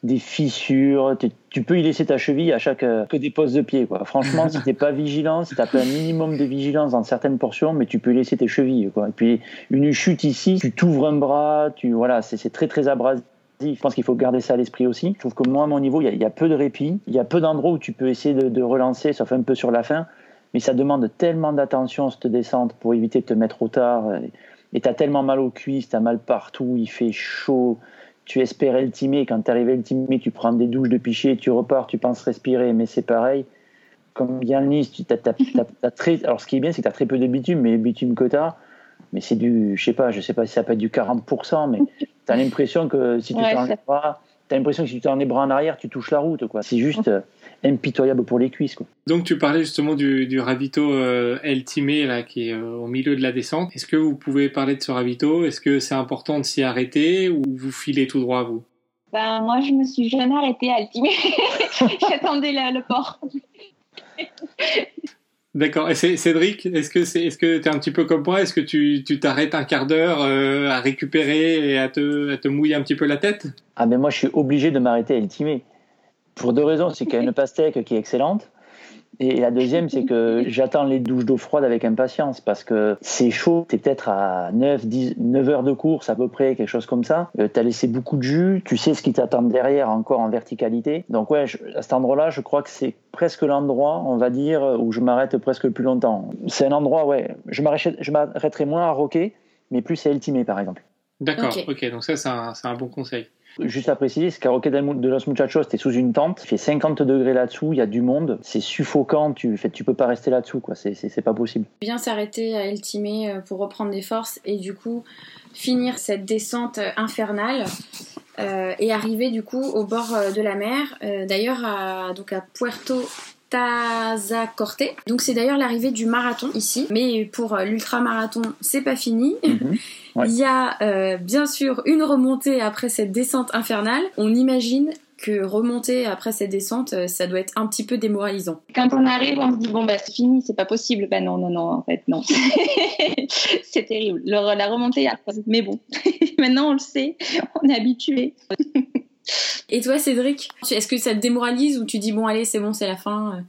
Speaker 6: des fissures. Tu peux y laisser ta cheville à chaque que des postes de pied. Quoi. Franchement, si t'es pas vigilant, si t'as pas un minimum de vigilance dans certaines portions, mais tu peux y laisser tes chevilles. Quoi. Et puis une chute ici, tu t'ouvres un bras, tu voilà, c'est très très abrasif. Je pense qu'il faut garder ça à l'esprit aussi. Je trouve que moi, à mon niveau, il y, a peu de répit. Il y a peu d'endroits où tu peux essayer de, relancer, sauf un peu sur la fin. Mais ça demande tellement d'attention, cette descente, pour éviter de te mettre trop tard. Et tu as tellement mal aux cuisses, tu as mal partout, il fait chaud tu espères ultimer, quand tu arrives à ultimer, tu prends des douches de piché, tu repars, tu penses respirer, mais c'est pareil. Comme bien le Nice, tu très... alors ce qui est bien, c'est que tu as très peu de bitume, mais le bitume que tu mais c'est du, je sais pas, je sais pas si ça peut être du 40%, mais tu as l'impression que si tu
Speaker 5: Ouais,
Speaker 6: t'en
Speaker 5: ça-
Speaker 6: pas, t'as l'impression que si tu t'en es bras en arrière, tu touches la route, quoi. C'est juste euh, impitoyable pour les cuisses, quoi.
Speaker 3: Donc tu parlais justement du, du ravito euh, El Timé là qui est euh, au milieu de la descente. Est-ce que vous pouvez parler de ce ravito? Est-ce que c'est important de s'y arrêter ou vous filez tout droit vous?
Speaker 5: Ben, moi, je me suis jamais arrêtée à Altimé. J'attendais le, le port.
Speaker 3: D'accord. Et Cédric, est-ce que c'est est-ce que t'es un petit peu comme moi? Est-ce que tu tu t'arrêtes un quart d'heure euh, à récupérer et à te à te mouiller un petit peu la tête?
Speaker 6: Ah, mais moi, je suis obligé de m'arrêter à Eltimé. Pour deux raisons. C'est qu'il y a une pastèque qui est excellente. Et la deuxième, c'est que j'attends les douches d'eau froide avec impatience parce que c'est chaud. T'es peut-être à 9, 10, 9 heures de course à peu près, quelque chose comme ça. Euh, T'as laissé beaucoup de jus. Tu sais ce qui t'attend derrière encore en verticalité. Donc ouais, je- à cet endroit-là, je crois que c'est presque l'endroit, on va dire, où je m'arrête presque le plus longtemps. C'est un endroit, ouais. Je m'arrêterai je m'arrêterai moins à Roquet, mais plus à Eltimé, par exemple.
Speaker 3: D'accord.
Speaker 4: Ok.
Speaker 3: ok. Donc ça c'est un c'est un bon conseil.
Speaker 6: Juste à préciser, del Mu- de los Muchachos, t'es sous une tente, il fait 50 degrés là-dessous, il y a du monde, c'est suffocant, tu, fait, tu peux pas rester là-desssus, quoi, c'est- pas possible.
Speaker 4: bien s'arrêter à El Timé euh, pour reprendre des forces et du coup finir cette descente euh, infernale euh, et arriver du coup au bord de la mer, d'ailleurs donc à Puerto Tazacorte. Donc c'est d'ailleurs l'arrivée du marathon ici, mais pour euh, l'ultramarathon c'est pas fini.
Speaker 6: Mhm. Ouais.
Speaker 4: Il y a euh, bien sûr une remontée après cette descente infernale. On imagine que remonter après cette descente, euh, ça doit être un petit peu démoralisant.
Speaker 5: Quand on arrive, on se dit bon bah c'est fini, c'est pas possible. Ben non non non en fait non. c'est terrible. Le- la remontée après. Mais bon, maintenant on le sait, on est habitué.
Speaker 4: Et toi, Cédric, est-ce que ça te démoralise ou tu dis bon, allez, c'est bon, c'est la fin euh?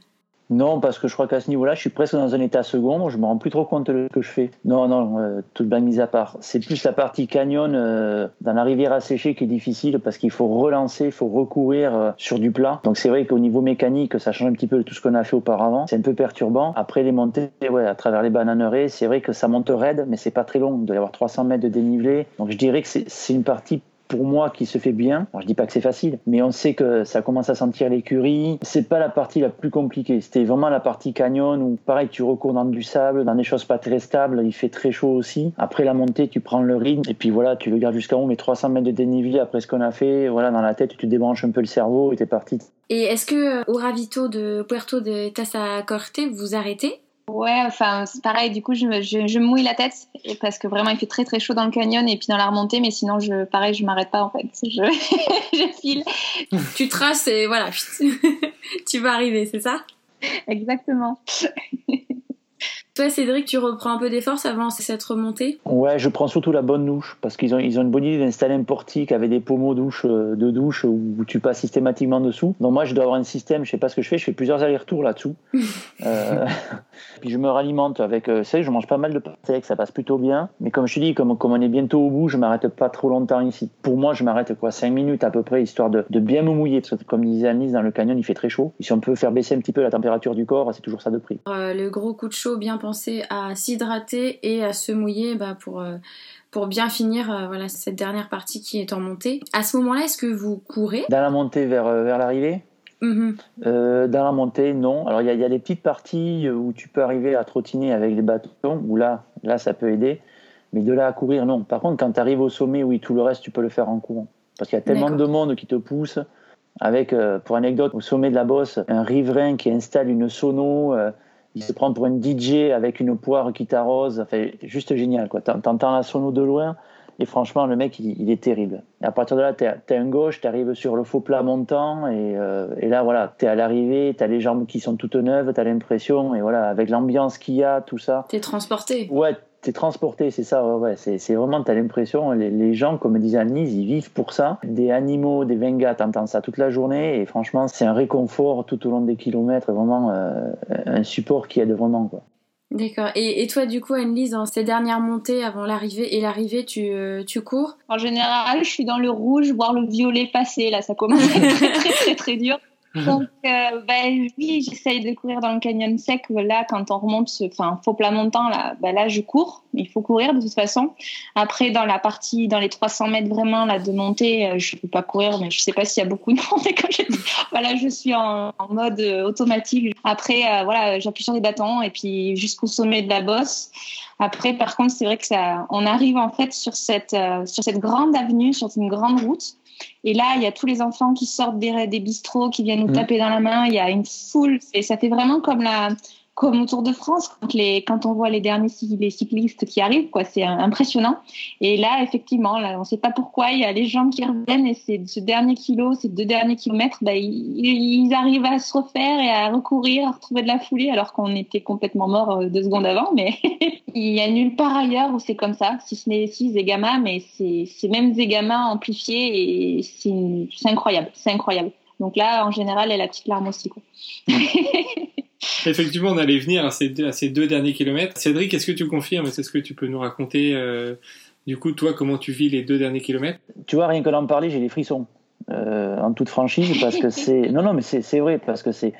Speaker 6: Non, parce que je crois qu'à ce niveau-là, je suis presque dans un état second, je me rends plus trop compte de ce que je fais. Non, non, euh, toute blague mise à part. C'est plus la partie canyon euh, dans la rivière asséchée qui est difficile parce qu'il faut relancer, il faut recourir sur du plat. Donc c'est vrai qu'au niveau mécanique, ça change un petit peu tout ce qu'on a fait auparavant. C'est un peu perturbant. Après les montées, ouais, à travers les bananeraies, c'est vrai que ça monte raide, mais c'est pas très long. Il doit y avoir 300 mètres de dénivelé. Donc je dirais que c'est une partie pour moi qui se fait bien. Je dis pas que c'est facile, mais on sait que ça commence à sentir l'écurie. C'est pas la partie la plus compliquée. C'était vraiment la partie canyon où pareil tu recours dans du sable, dans des choses pas très stables. Il fait très chaud aussi. Après la montée, tu prends le rythme et puis voilà, tu le gardes jusqu'en haut. Mais 300 mètres de dénivelé après ce qu'on a fait, voilà dans la tête, tu débranches un peu le cerveau et t'es parti.
Speaker 4: Et est-ce que au ravito de Puerto de Tazacorte, vous arrêtez?
Speaker 5: Ouais, enfin c'est pareil. Du coup, je me, je, je me mouille la tête et parce que vraiment il fait très très chaud dans le canyon et puis dans la remontée. Mais sinon, je pareil, je m'arrête pas en fait. Je, je file.
Speaker 4: Tu traces et voilà, tu vas arriver, c'est ça?
Speaker 5: Exactement.
Speaker 4: Toi, Cédric, tu reprends un peu des forces avant cette remontée?
Speaker 6: Ouais, je prends surtout la bonne douche parce qu'ils ont, ils ont une bonne idée d'installer un portique avec des pommeaux douche, euh, de douche où tu passes systématiquement dessous. Donc moi, je dois avoir un système, je sais pas ce que je fais, je fais plusieurs allers-retours là-dessous. Euh, puis je me ralimente avec, euh, c'est vrai que je mange pas mal de pâtes, ça passe plutôt bien. Mais comme je te dis, comme, comme on est bientôt au bout, je m'arrête pas trop longtemps ici. Pour moi, je m'arrête quoi, 5 minutes à peu près, histoire de, de bien me mouiller. Parce que comme disait Annelise, dans le canyon, il fait très chaud. Et si on peut faire baisser un petit peu la température du corps, c'est toujours ça de prix.
Speaker 4: Euh, Le gros coup de chaud, bien pensé à s'hydrater et à se mouiller bah, pour, euh, pour bien finir euh, voilà, cette dernière partie qui est en montée. À ce moment-là, est-ce que vous courez?
Speaker 6: Dans la montée vers, euh, vers l'arrivée,
Speaker 4: Mhm.
Speaker 6: Euh, dans la montée, non. Alors il y, y a des petites parties où tu peux arriver à trottiner avec des bâtons, où là, là ça peut aider. Mais de là à courir, non. Par contre, quand tu arrives au sommet, oui, tout le reste, tu peux le faire en courant. Parce qu'il y a tellement de monde qui te pousse. Avec, pour anecdote, au sommet de la bosse, un riverain qui installe une sono, il se prend pour un DJ avec une poire qui t'arrose. Enfin, juste génial, quoi. T'en- T'entends la sono de loin. Et franchement, le mec, il, il est terrible. Et à partir de là, tu es, un gauche, tu arrives sur le faux plat montant, et, euh, et là, voilà, tu es à l'arrivée, tu as les jambes qui sont toutes neuves, tu as l'impression, et voilà, avec l'ambiance qu'il y a, tout ça.
Speaker 4: T'es transporté
Speaker 6: Ouais, tu es transporté, c'est ça, ouais, ouais. C'est, c'est vraiment, tu as l'impression, les, les gens, comme disait Annelise, ils vivent pour ça. Des animaux, des vengas, tu entends ça toute la journée, et franchement, c'est un réconfort tout au long des kilomètres, vraiment euh, un support qui aide vraiment, quoi.
Speaker 4: D'accord. Et, et toi, du coup, Anne-Lise, dans ces dernières montées avant l'arrivée et l'arrivée, tu, euh, tu cours?
Speaker 5: En général, je suis dans le rouge, voire le violet passé. Là, ça commence à être très, très, très, très dur. Donc, euh, ben, oui, j'essaye de courir dans le canyon sec. Là, quand on remonte, ce, enfin, faux plat montant, là, ben là, je cours. Il faut courir de toute façon. Après, dans la partie, dans les 300 mètres vraiment là de montée, euh, je peux pas courir, mais je sais pas s'il y a beaucoup de monde. Comme je dis, voilà, je suis en, en mode euh, automatique. Après, euh, voilà, j'appuie sur les bâtons et puis jusqu'au sommet de la bosse. Après, par contre, c'est vrai que ça, on arrive en fait sur cette, euh, sur cette grande avenue, sur une grande route. Et là, il y a tous les enfants qui sortent des, des bistrots, qui viennent nous mmh. taper dans la main. Il y a une foule. Et ça fait vraiment comme la, comme au Tour de France, quand, les, quand on voit les derniers cyclistes qui arrivent, quoi, c'est impressionnant. Et là, effectivement, là, on ne sait pas pourquoi, il y a les gens qui reviennent et c'est ce dernier kilo, ces deux derniers kilomètres, bah, ils, arrivent à se refaire et à recourir, à retrouver de la foulée, alors qu'on était complètement mort euh, deux secondes avant. Mais il y a nulle part ailleurs où c'est comme ça, si ce n'est si Zegama, mais c'est même Zegama amplifié et c'est incroyable, c'est incroyable. Donc là, en général, elle a la petite larme aussi. Quoi.
Speaker 3: Effectivement, on allait venir à ces, deux, derniers kilomètres. Cédric, est-ce que tu confirmes Est-ce que tu peux nous raconter, euh, du coup, toi, comment tu vis les deux derniers kilomètres?
Speaker 6: Tu vois, rien que d'en parler, j'ai des frissons. Euh, en toute franchise, parce que c'est. Non, non, mais c'est vrai, parce que c'est.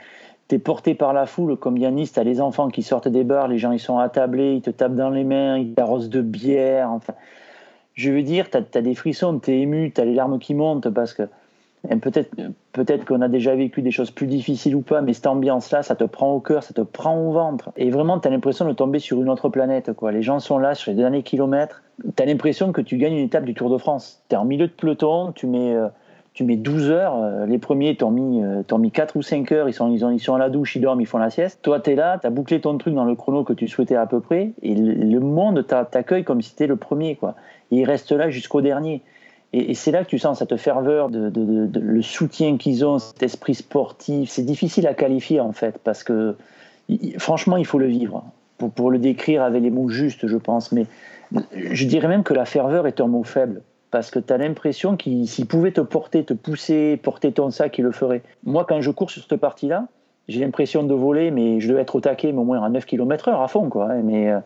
Speaker 6: T'es porté par la foule comme Yanis, t'as les enfants qui sortent des bars, les gens ils sont attablés, ils te tapent dans les mains, ils t'arrosent de bière. Enfin, je veux dire, t'as as des frissons, t'es ému, t'as les larmes qui montent parce que Peut-être peut-être qu'on a déjà vécu des choses plus difficiles ou pas, mais cette ambiance-là, ça te prend au cœur, ça te prend au ventre. Et vraiment, tu as l'impression de tomber sur une autre planète. Quoi. Les gens sont là sur les derniers kilomètres. Tu as l'impression que tu gagnes une étape du Tour de France. Tu es en milieu de peloton, tu mets, euh, tu mets 12 heures. Euh, les premiers t'ont mis, euh, mis 4 ou 5 heures. Ils sont, ils, ont, ils sont à la douche, ils dorment, ils font la sieste. Toi, tu es là, tu as bouclé ton truc dans le chrono que tu souhaitais à peu près. Et le monde t'accueille comme si tu le premier. Et il reste là jusqu'au dernier. Et, c'est là que tu sens cette ferveur, le soutien qu'ils ont, cet esprit sportif. C'est difficile à qualifier en fait, parce que franchement, il faut le vivre pour, le décrire avec les mots justes, je pense. Mais je dirais même que la ferveur est un mot faible, parce que tu as l'impression qu'il s'il pouvait te porter, te pousser, porter ton sac, il le ferait. Moi, quand je cours sur cette partie-là, j'ai l'impression de voler, mais je dois être au taquet, mais au moins à 9 km/h à fond, quoi. Mais, euh,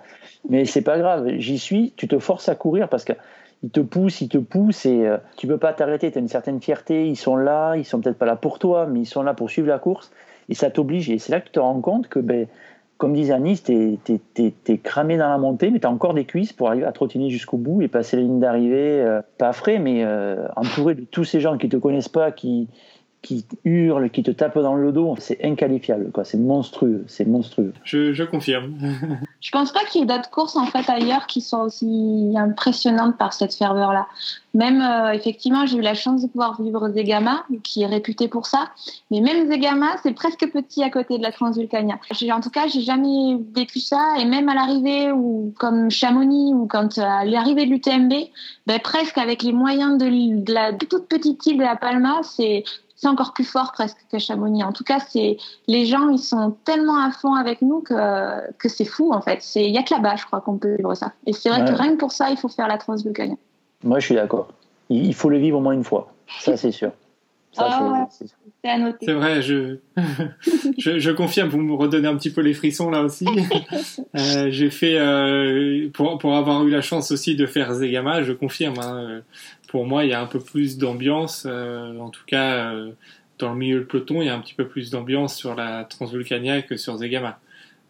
Speaker 6: mais c'est pas grave, j'y suis, tu te forces à courir parce que ils te poussent, ils te poussent et euh, tu peux pas t'arrêter. Tu as une certaine fierté. Ils sont là, ils sont peut-être pas là pour toi, mais ils sont là pour suivre la course et ça t'oblige. Et c'est là que tu te rends compte que, ben, comme disait Anis, tu es, cramé dans la montée, mais tu as encore des cuisses pour arriver à trottiner jusqu'au bout et passer la ligne d'arrivée, euh, pas frais, mais euh, entouré de tous ces gens qui te connaissent pas, qui, qui hurle, qui te tape dans le dos, c'est inqualifiable, quoi. C'est monstrueux, c'est monstrueux.
Speaker 3: Je, je confirme.
Speaker 5: je pense pas qu'il y ait d'autres courses en fait ailleurs qui soient aussi impressionnantes par cette ferveur-là. Même euh, effectivement, j'ai eu la chance de pouvoir vivre Zegama, qui est réputé pour ça. Mais même Zegama, c'est presque petit à côté de la Transvulcania. En tout cas, j'ai jamais vécu ça. Et même à l'arrivée, ou comme Chamonix, ou quand euh, à l'arrivée de l'UTMB, ben, presque avec les moyens de, de la toute petite île de la Palma, c'est c'est encore plus fort presque que Chamonix. En tout cas, c'est les gens, ils sont tellement à fond avec nous que, que c'est fou en fait. Il n'y a que là-bas, je crois, qu'on peut vivre ça. Et c'est vrai que rien que pour ça, il faut faire la Transvulcania.
Speaker 6: Moi, je suis d'accord. Il faut le vivre au moins une fois. Ça, c'est sûr.
Speaker 5: Ah c'est
Speaker 3: vrai, je... je, confirme, vous me redonnez un petit peu les frissons là aussi. Euh, j'ai fait, euh, pour, pour avoir eu la chance aussi de faire Zegama, je confirme, hein, pour moi, il y a un peu plus d'ambiance, euh, en tout cas euh, dans le milieu du peloton, il y a un petit peu plus d'ambiance sur la Transvulcania que sur Zegama,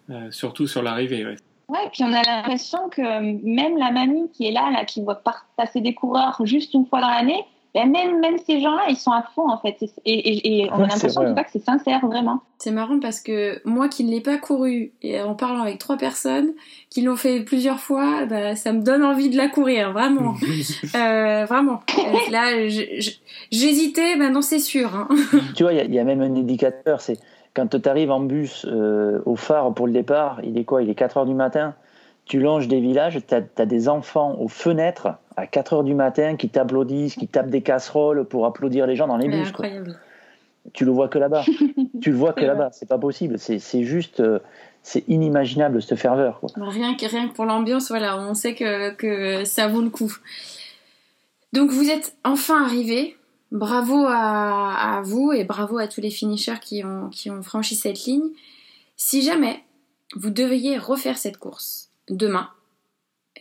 Speaker 3: euh, surtout sur l'arrivée. Ouais.
Speaker 5: ouais, puis on a l'impression que même la mamie qui est là, là qui voit passer des coureurs juste une fois dans l'année, même, même ces gens-là, ils sont à fond en fait. Et, et, on a l'impression tout cas que c'est sincère vraiment.
Speaker 4: C'est marrant parce que moi qui ne l'ai pas couru, et en parlant avec trois personnes qui l'ont fait plusieurs fois, bah, ça me donne envie de la courir, vraiment. euh, vraiment. Là, j'hésitais, maintenant c'est sûr. Hein.
Speaker 6: tu vois, il y, y, a même un indicateur, c'est quand tu arrives en bus euh, au phare pour le départ, il est quoi? Il est 4 heures du matin tu longes des villages, tu as, des enfants aux fenêtres à 4 heures du matin qui t'applaudissent, qui tapent des casseroles pour applaudir les gens dans les bus. Incroyable. Tu le vois que là-bas. tu le vois que là-bas. C'est pas possible. C'est juste. Euh, c'est inimaginable cette ferveur.
Speaker 4: Rien, que, rien que pour l'ambiance, voilà, on sait que, que ça vaut le coup. Donc vous êtes enfin arrivé. Bravo à, à, vous et bravo à tous les finishers qui ont, qui ont franchi cette ligne. Si jamais vous deviez refaire cette course, demain,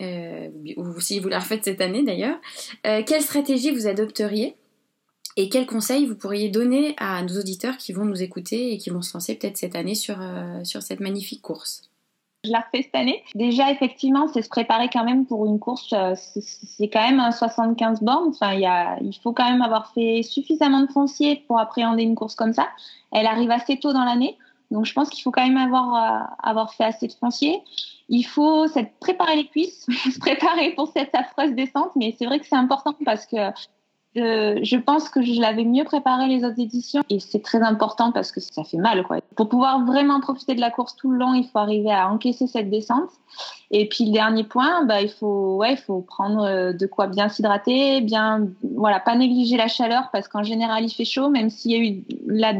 Speaker 4: euh, ou si vous la refaites cette année d'ailleurs, euh, quelle stratégie vous adopteriez et quels conseils vous pourriez donner à nos auditeurs qui vont nous écouter et qui vont se lancer peut-être cette année sur, euh, sur cette magnifique course?
Speaker 5: Je la refais cette année. Déjà, effectivement, c'est se préparer quand même pour une course. C'est quand même un 75 bornes. Enfin, il, il faut quand même avoir fait suffisamment de foncier pour appréhender une course comme ça. Elle arrive assez tôt dans l'année. Donc, je pense qu'il faut quand même avoir, avoir fait assez de foncier. Il faut préparer les cuisses, se préparer pour cette affreuse descente. Mais c'est vrai que c'est important parce que je pense que je l'avais mieux préparé les autres éditions et c'est très important parce que ça fait mal. Pour pouvoir vraiment profiter de la course tout le long, il faut arriver à encaisser cette descente. Et puis le dernier point, bah, il faut, ouais, il faut prendre euh, de quoi bien s'hydrater, bien, voilà, pas négliger la chaleur parce qu'en général il fait chaud, même s'il y a eu la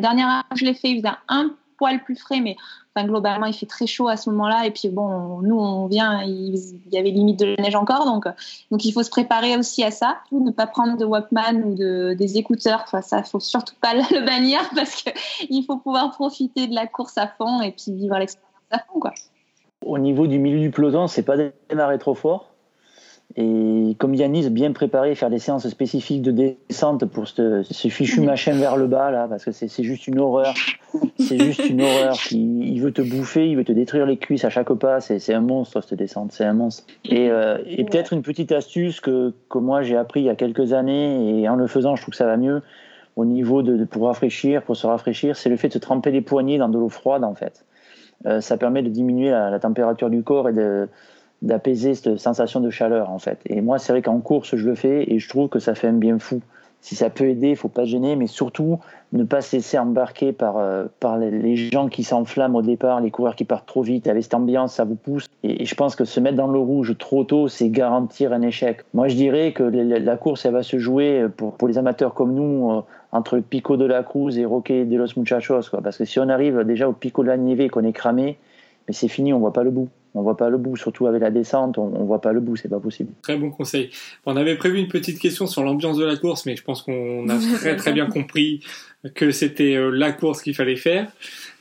Speaker 5: dernière je l'ai fait, il faisait un poil plus frais, mais enfin, globalement, il fait très chaud à ce moment-là. Et puis, bon, nous, on vient, il, y avait limite de la neige encore. Donc, donc, il faut se préparer aussi à ça. Ne pas prendre de Walkman ou de, des écouteurs. Enfin, ça, faut surtout pas le bannir parce qu'il faut pouvoir profiter de la course à fond et puis vivre l'expérience à fond, quoi.
Speaker 6: Au niveau du milieu du peloton, c'est pas démarrer trop fort. Et comme Yanis, bien préparé, faire des séances spécifiques de descente pour ce, ce fichu machin vers le bas, là, parce que c'est juste une horreur. C'est juste une horreur. Il, il, veut te bouffer, il veut te détruire les cuisses à chaque pas. C'est un monstre, cette descente. C'est un monstre. Et, euh, et peut-être une petite astuce que, que moi j'ai appris il y a quelques années, et en le faisant, je trouve que ça va mieux, au niveau de, de pour rafraîchir, pour se rafraîchir, c'est le fait de tremper les poignets dans de l'eau froide, en fait. Euh, ça permet de diminuer la, la température du corps et de d'apaiser cette sensation de chaleur en fait. Et moi, c'est vrai qu'en course, je le fais et je trouve que ça fait un bien fou. Si ça peut aider, il faut pas gêner, mais surtout ne pas se laisser embarquer par, euh, par les gens qui s'enflamment au départ, les coureurs qui partent trop vite. Avec cette ambiance, ça vous pousse. Et, je pense que se mettre dans le rouge trop tôt, c'est garantir un échec. Moi, je dirais que la course, elle va se jouer pour, pour les amateurs comme nous euh, entre Pico de la Cruz et Roque de los Muchachos. Quoi. Parce que si on arrive déjà au Pico de la Nieve qu'on est cramé, mais c'est fini, on voit pas le bout. On voit pas le bout, surtout avec la descente, on, on voit pas le bout, c'est pas possible.
Speaker 3: Très bon conseil. On avait prévu une petite question sur l'ambiance de la course, mais je pense qu'on a très très bien compris que c'était euh, la course qu'il fallait faire.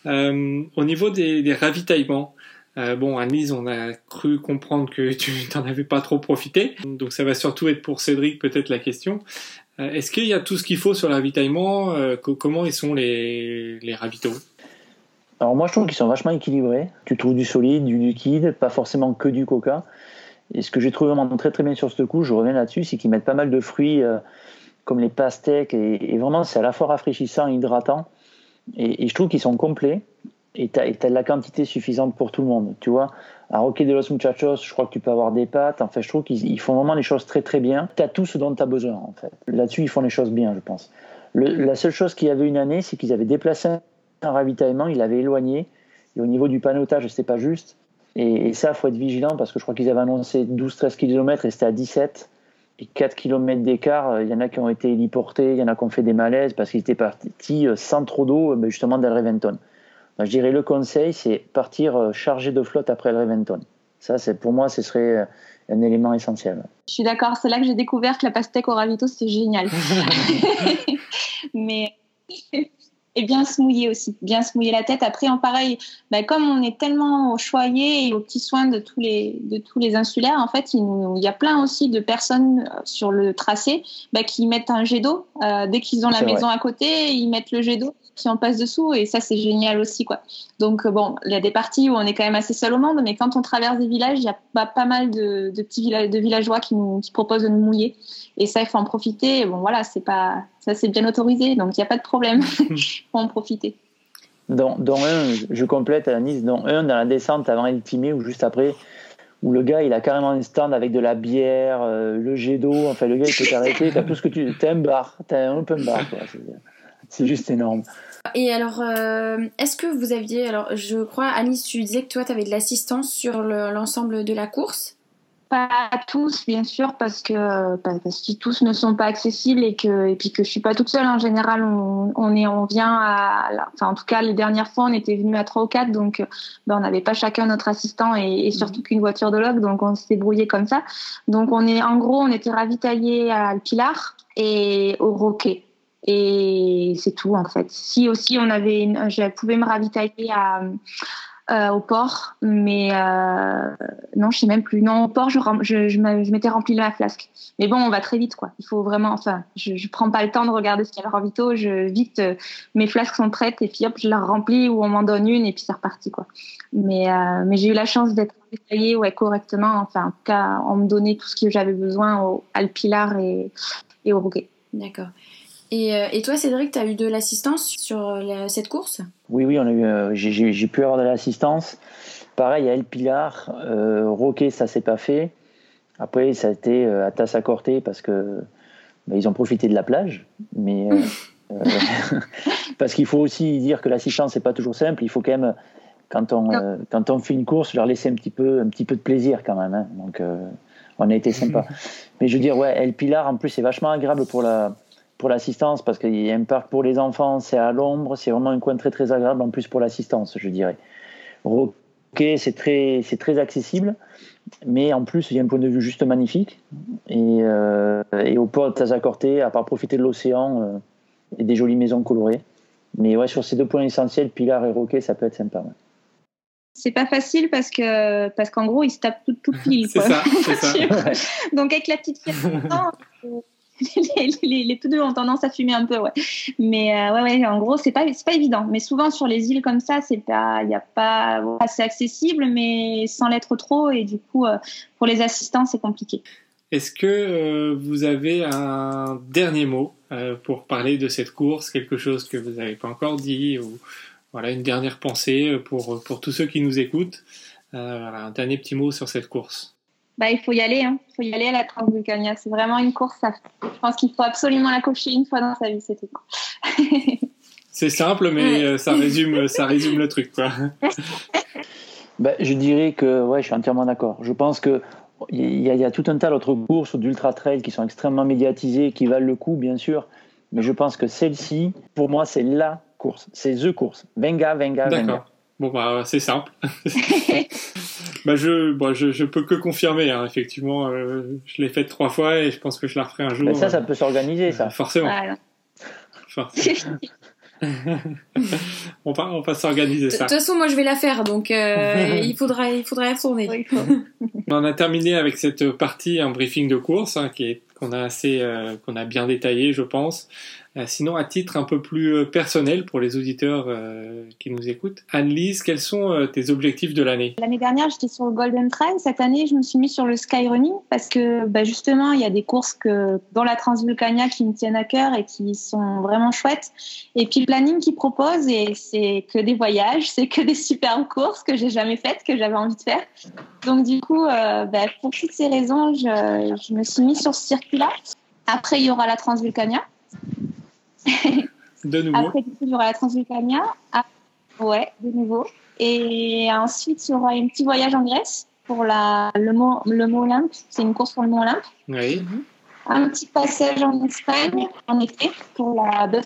Speaker 3: Euh, au niveau des, des ravitaillements, euh, bon, Anise, on a cru comprendre que tu n'en avais pas trop profité, donc ça va surtout être pour Cédric peut-être la question. Euh, est-ce qu'il y a tout ce qu'il faut sur le ravitaillement? Euh, Comment ils sont les, les ravitaux?
Speaker 6: Alors moi je trouve qu'ils sont vachement équilibrés. Tu trouves du solide, du liquide, pas forcément que du coca. Et ce que j'ai trouvé vraiment très très bien sur ce coup, je reviens là-dessus, c'est qu'ils mettent pas mal de fruits euh, comme les pastèques et, vraiment c'est à la fois rafraîchissant hydratant. Et, je trouve qu'ils sont complets et tu as, de la quantité suffisante pour tout le monde. Tu vois, à Roque de los Muchachos, je crois que tu peux avoir des pâtes. En fait, je trouve qu'ils font vraiment les choses très très bien. Tu as tout ce dont tu as besoin en fait. Là-dessus, ils font les choses bien, je pense. La seule chose qu'il y avait une année, c'est qu'ils avaient déplacé un ravitaillement, il avait éloigné. Et au niveau du panotage, c'était pas juste. Et, ça, il faut être vigilant parce que je crois qu'ils avaient annoncé 12-13 km et c'était à 17. Et 4 km d'écart, euh, il y en a qui ont été héliportés, il y en a qui ont fait des malaises parce qu'ils étaient partis euh, sans trop d'eau, euh, justement, d'El Reventon. je dirais le conseil, c'est partir chargé de flotte après El Reventon. Ça, c'est pour moi, ce serait un élément essentiel.
Speaker 5: Je suis d'accord, c'est là que j'ai découvert que la pastèque au ravito, c'est génial. Mais et bien se mouiller aussi, bien se mouiller la tête. Après, en pareil, bah, comme on est tellement choyé et aux petits soins de tous les, de tous les insulaires, en fait, il, y a plein aussi de personnes euh, sur le tracé bah, qui mettent un jet d'eau. Euh, dès qu'ils ont la maison à côté, ils mettent le jet d'eau qui en passe dessous et ça, c'est génial aussi. quoi. Donc, euh, bon, il y a des parties où on est quand même assez seul au monde, mais quand on traverse des villages, il y a pas, pas mal de, de petits villages, de villageois qui nous qui proposent de nous mouiller. Et ça, il faut en profiter. bon, voilà, c'est pas, ça c'est bien autorisé, donc il n'y a pas de problème. Faut en profiter.
Speaker 6: Dans, dans, un, je complète à Nice, dans un, dans la descente avant El Timé ou juste après, où le gars il a carrément un stand avec de la bière, euh, le jet d'eau, enfin le gars il peut t'arrêter, t'as tout ce que tu. T'as un bar, t'as un open bar, C'est juste énorme.
Speaker 4: Et alors, euh, est-ce que vous aviez, alors je crois, Alice, tu disais que toi tu avais de l'assistance sur l'ensemble de la course?
Speaker 5: Pas tous, bien sûr, parce que parce que tous ne sont pas accessibles et que et puis que je suis pas toute seule. En général, on, on est on vient à, enfin en tout cas les dernières fois, on était venu à trois ou quatre, donc ben, on n'avait pas chacun notre assistant et, et surtout qu'une voiture de log, donc on s'est brouillé comme ça. Donc on est en gros, on était ravitaillé à Pilar et au Roquet. Et c'est tout en fait. Si aussi on avait, une, je pouvais me ravitailler à euh, au port, mais euh, non, je sais même plus. Non, au port, je, je, je m'étais rempli la flasque. Mais bon, on va très vite, quoi. Il faut vraiment, enfin, je, je prends pas le temps de regarder ce qu'il y a en. Je vite, euh, mes flasques sont prêtes et puis hop, je la remplis ou on m'en donne une et puis c'est reparti, quoi. Mais mais j'ai eu la chance d'être détaillée ouais correctement. Enfin, en tout cas, on me donnait tout ce que j'avais besoin au Alpilar et et au Rouquet.
Speaker 4: D'accord. Et, euh, et, toi, Cédric, tu as eu de l'assistance sur cette course?
Speaker 6: Oui, oui, on a eu, euh, j'ai, pu avoir de l'assistance. pareil, à El Pilar, euh, Roquet, ça s'est pas fait. Après, ça a été euh, à tasse corté parce que bah, ils ont profité de la plage. Mais euh, euh, parce qu'il faut aussi dire que l'assistance c'est pas toujours simple. Il faut quand même, quand on euh, quand on fait une course, leur laisser un petit peu un petit peu de plaisir quand même. hein. Donc euh, on a été sympa. Mais je veux dire, ouais, El Pilar en plus c'est vachement agréable pour la pour l'assistance parce qu'il y a un parc pour les enfants, c'est à l'ombre, c'est vraiment un coin très très agréable en plus pour l'assistance, je dirais. Roquet, c'est très c'est très accessible, mais en plus il y a un point de vue juste magnifique. Et, euh, et au port de Tazacorte, à part profiter de l'océan euh, et des jolies maisons colorées. Mais ouais, sur ces deux points essentiels, Pilar et Roquet, ça peut être sympa. ouais.
Speaker 5: C'est pas facile parce que parce qu'en gros, ils se tapent tout, tout pile.
Speaker 3: C'est
Speaker 5: quoi.
Speaker 3: ça, c'est ça.
Speaker 5: Donc avec la petite fille, les, les, les ont tendance à fumer un peu, ouais. Mais euh, ouais, ouais, en gros, c'est pas c'est pas évident. Mais souvent sur les îles comme ça, c'est pas y a pas assez accessible, mais sans l'être trop. Et du coup, euh, pour les assistants, c'est compliqué.
Speaker 3: Est-ce que euh, vous avez un dernier mot pour parler de cette course, quelque chose que vous n'avez pas encore dit, ou voilà une dernière pensée pour, pour tous ceux qui nous écoutent? Un dernier petit mot sur cette course.
Speaker 5: Bah, il faut y aller, hein. Il faut y aller à la Transvulcania. C'est vraiment une course. Ça, je pense qu'il faut absolument la cocher une fois dans sa vie, c'est tout.
Speaker 3: C'est simple, mais
Speaker 4: Ouais.
Speaker 3: euh, ça résume, ça résume le truc, quoi.
Speaker 6: Ben, je dirais que ouais, je suis entièrement d'accord. Je pense que il y, a- il y a tout un tas d'autres courses d'ultra trail qui sont extrêmement médiatisées, qui valent le coup, bien sûr. Mais je pense que celle-ci, pour moi, c'est la course. C'est the course. Venga, venga, venga.
Speaker 3: D'accord. Bon, bah, c'est simple. bah, je, bon, je, je peux que confirmer, hein. effectivement. euh, je l'ai faite trois fois et je pense que je la referai un jour.
Speaker 6: Ben, ça, ça
Speaker 3: euh,
Speaker 6: peut s'organiser, ça.
Speaker 3: Forcément.
Speaker 5: Voilà.
Speaker 3: forcément. on va, on va s'organiser
Speaker 4: De
Speaker 3: ça.
Speaker 4: toute façon, moi, je vais la faire, donc euh, il faudra, il faudra y retourner.
Speaker 3: On a terminé avec cette partie, un briefing de course, hein, qui est qu'on a assez, euh, qu'on a bien détaillé, je pense. Euh, sinon, à titre un peu plus euh, personnel pour les auditeurs euh, qui nous écoutent, Anne-Lise, quels sont tes objectifs de l'année?
Speaker 5: L'année dernière, j'étais sur le Golden Trail. Cette année, je me suis mis sur le Skyrunning parce que bah, justement, il y a des courses que, dans la Transvulcania qui me tiennent à cœur et qui sont vraiment chouettes. Et puis le planning qu'ils proposent, c'est que des voyages, c'est que des superbes courses que j'ai jamais faites, que j'avais envie de faire. Donc du coup, bah, pour toutes ces raisons, je, je me suis mis sur ce circuit-là. Après, il y aura la Transvulcania.
Speaker 3: De nouveau
Speaker 5: Après, du coup, il y aura la Transvulcania. Ah, ouais, de nouveau. Et ensuite, il y aura un petit voyage en Grèce pour la, le, mont, le mont Olympe. C'est une course pour le mont Olympe.
Speaker 3: Oui.
Speaker 5: Un petit passage en Espagne en été pour la Bœuf.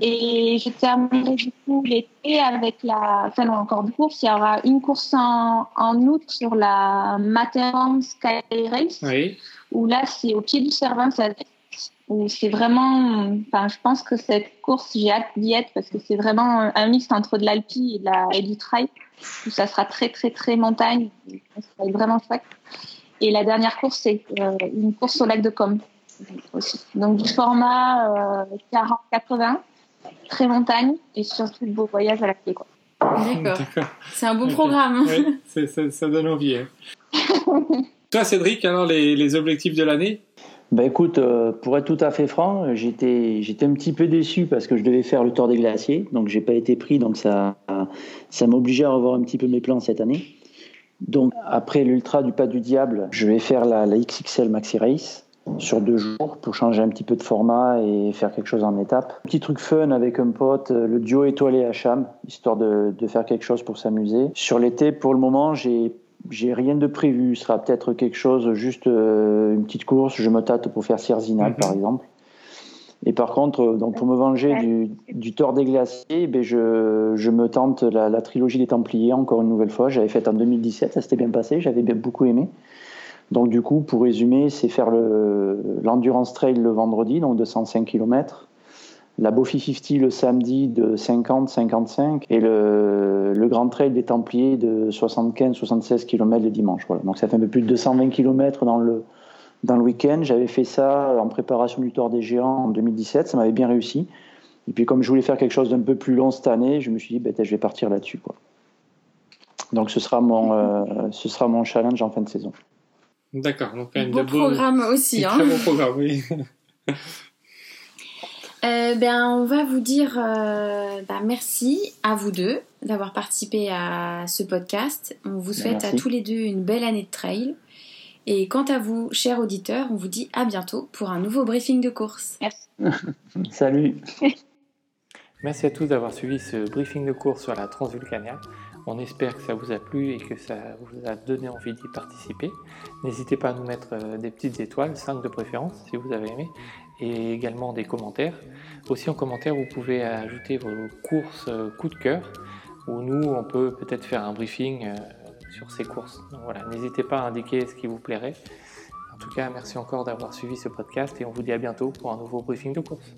Speaker 5: Et je terminerai du coup l'été avec la. Enfin, non, encore deux courses. Il y aura une course en, en août sur la Matterhorn Sky Race
Speaker 3: Oui.
Speaker 5: où là, c'est au pied du Cervin où c'est vraiment, enfin, je pense que cette course, j'ai hâte d'y être parce que c'est vraiment un mix entre de l'alpi et, de la- et du trail, où ça sera très, très, très montagne, ça sera vraiment chouette. Et la dernière course, c'est euh, une course au lac de Com aussi. Donc du format euh, 40-80, très montagne et surtout de beaux voyages à la clé. Quoi.
Speaker 4: D'accord. C'est un beau programme.
Speaker 3: Oui, ça, ça donne envie. hein. Toi, Cédric, alors les, les objectifs de l'année?
Speaker 6: Ben écoute, euh, pour être tout à fait franc, j'étais j'étais un petit peu déçu parce que je devais faire le tour des glaciers, donc j'ai pas été pris, donc ça ça m'obligeait à revoir un petit peu mes plans cette année. Donc après l'ultra du pas du diable, je vais faire la, la XXL Maxi Race sur deux jours pour changer un petit peu de format et faire quelque chose en étape. Petit truc fun avec un pote, euh, le duo étoilé à Cham, histoire de, de faire quelque chose pour s'amuser. Sur l'été, pour le moment, j'ai j'ai rien de prévu. Ce sera peut-être quelque chose, juste euh, une petite course. Je me tâte pour faire Sierzinal,
Speaker 3: Mhm.
Speaker 6: par exemple. Et par contre, euh, donc pour me venger du, du tort des glaciers, ben je, je me tente la, la trilogie des Templiers encore une nouvelle fois. J'avais fait en 2017, ça s'était bien passé, j'avais bien beaucoup aimé. Donc du coup, pour résumer, c'est faire le- l'endurance trail le vendredi, donc de 105 km, la Bofi 50 le samedi de 50-55 et le, le Grand Trail des Templiers de 75-76 km le dimanche. Voilà. Donc ça fait un peu plus de 220 km dans le, dans le week-end. J'avais fait ça en préparation du Tour des Géants en 2017, ça m'avait bien réussi. Et puis comme je voulais faire quelque chose d'un peu plus long cette année, je me suis dit, ben, je vais partir là-dessus. Donc ce sera, mon, euh, ce sera mon challenge en fin de saison.
Speaker 3: D'accord, donc quand même
Speaker 4: Beau programme aussi.
Speaker 3: un
Speaker 4: Hein.
Speaker 3: Très bon programme, oui.
Speaker 4: Euh, ben, on va vous dire euh, ben, merci à vous deux d'avoir participé à ce podcast. On vous souhaite
Speaker 6: Merci.
Speaker 4: à tous les deux une belle année de trail. Et quant à vous, chers auditeurs, on vous dit à bientôt pour un nouveau briefing de course.
Speaker 6: Salut.
Speaker 2: Merci à tous d'avoir suivi ce briefing de course sur la Transvulcania. On espère que ça vous a plu et que ça vous a donné envie d'y participer. N'hésitez pas à nous mettre euh, des petites étoiles, 5 de préférence si vous avez aimé, et également des commentaires. Aussi en commentaire, vous pouvez ajouter vos courses euh, coup de cœur, où nous, on peut peut-être faire un briefing euh, sur ces courses. Donc voilà, n'hésitez pas à indiquer ce qui vous plairait. En tout cas, merci encore d'avoir suivi ce podcast et on vous dit à bientôt pour un nouveau briefing de course.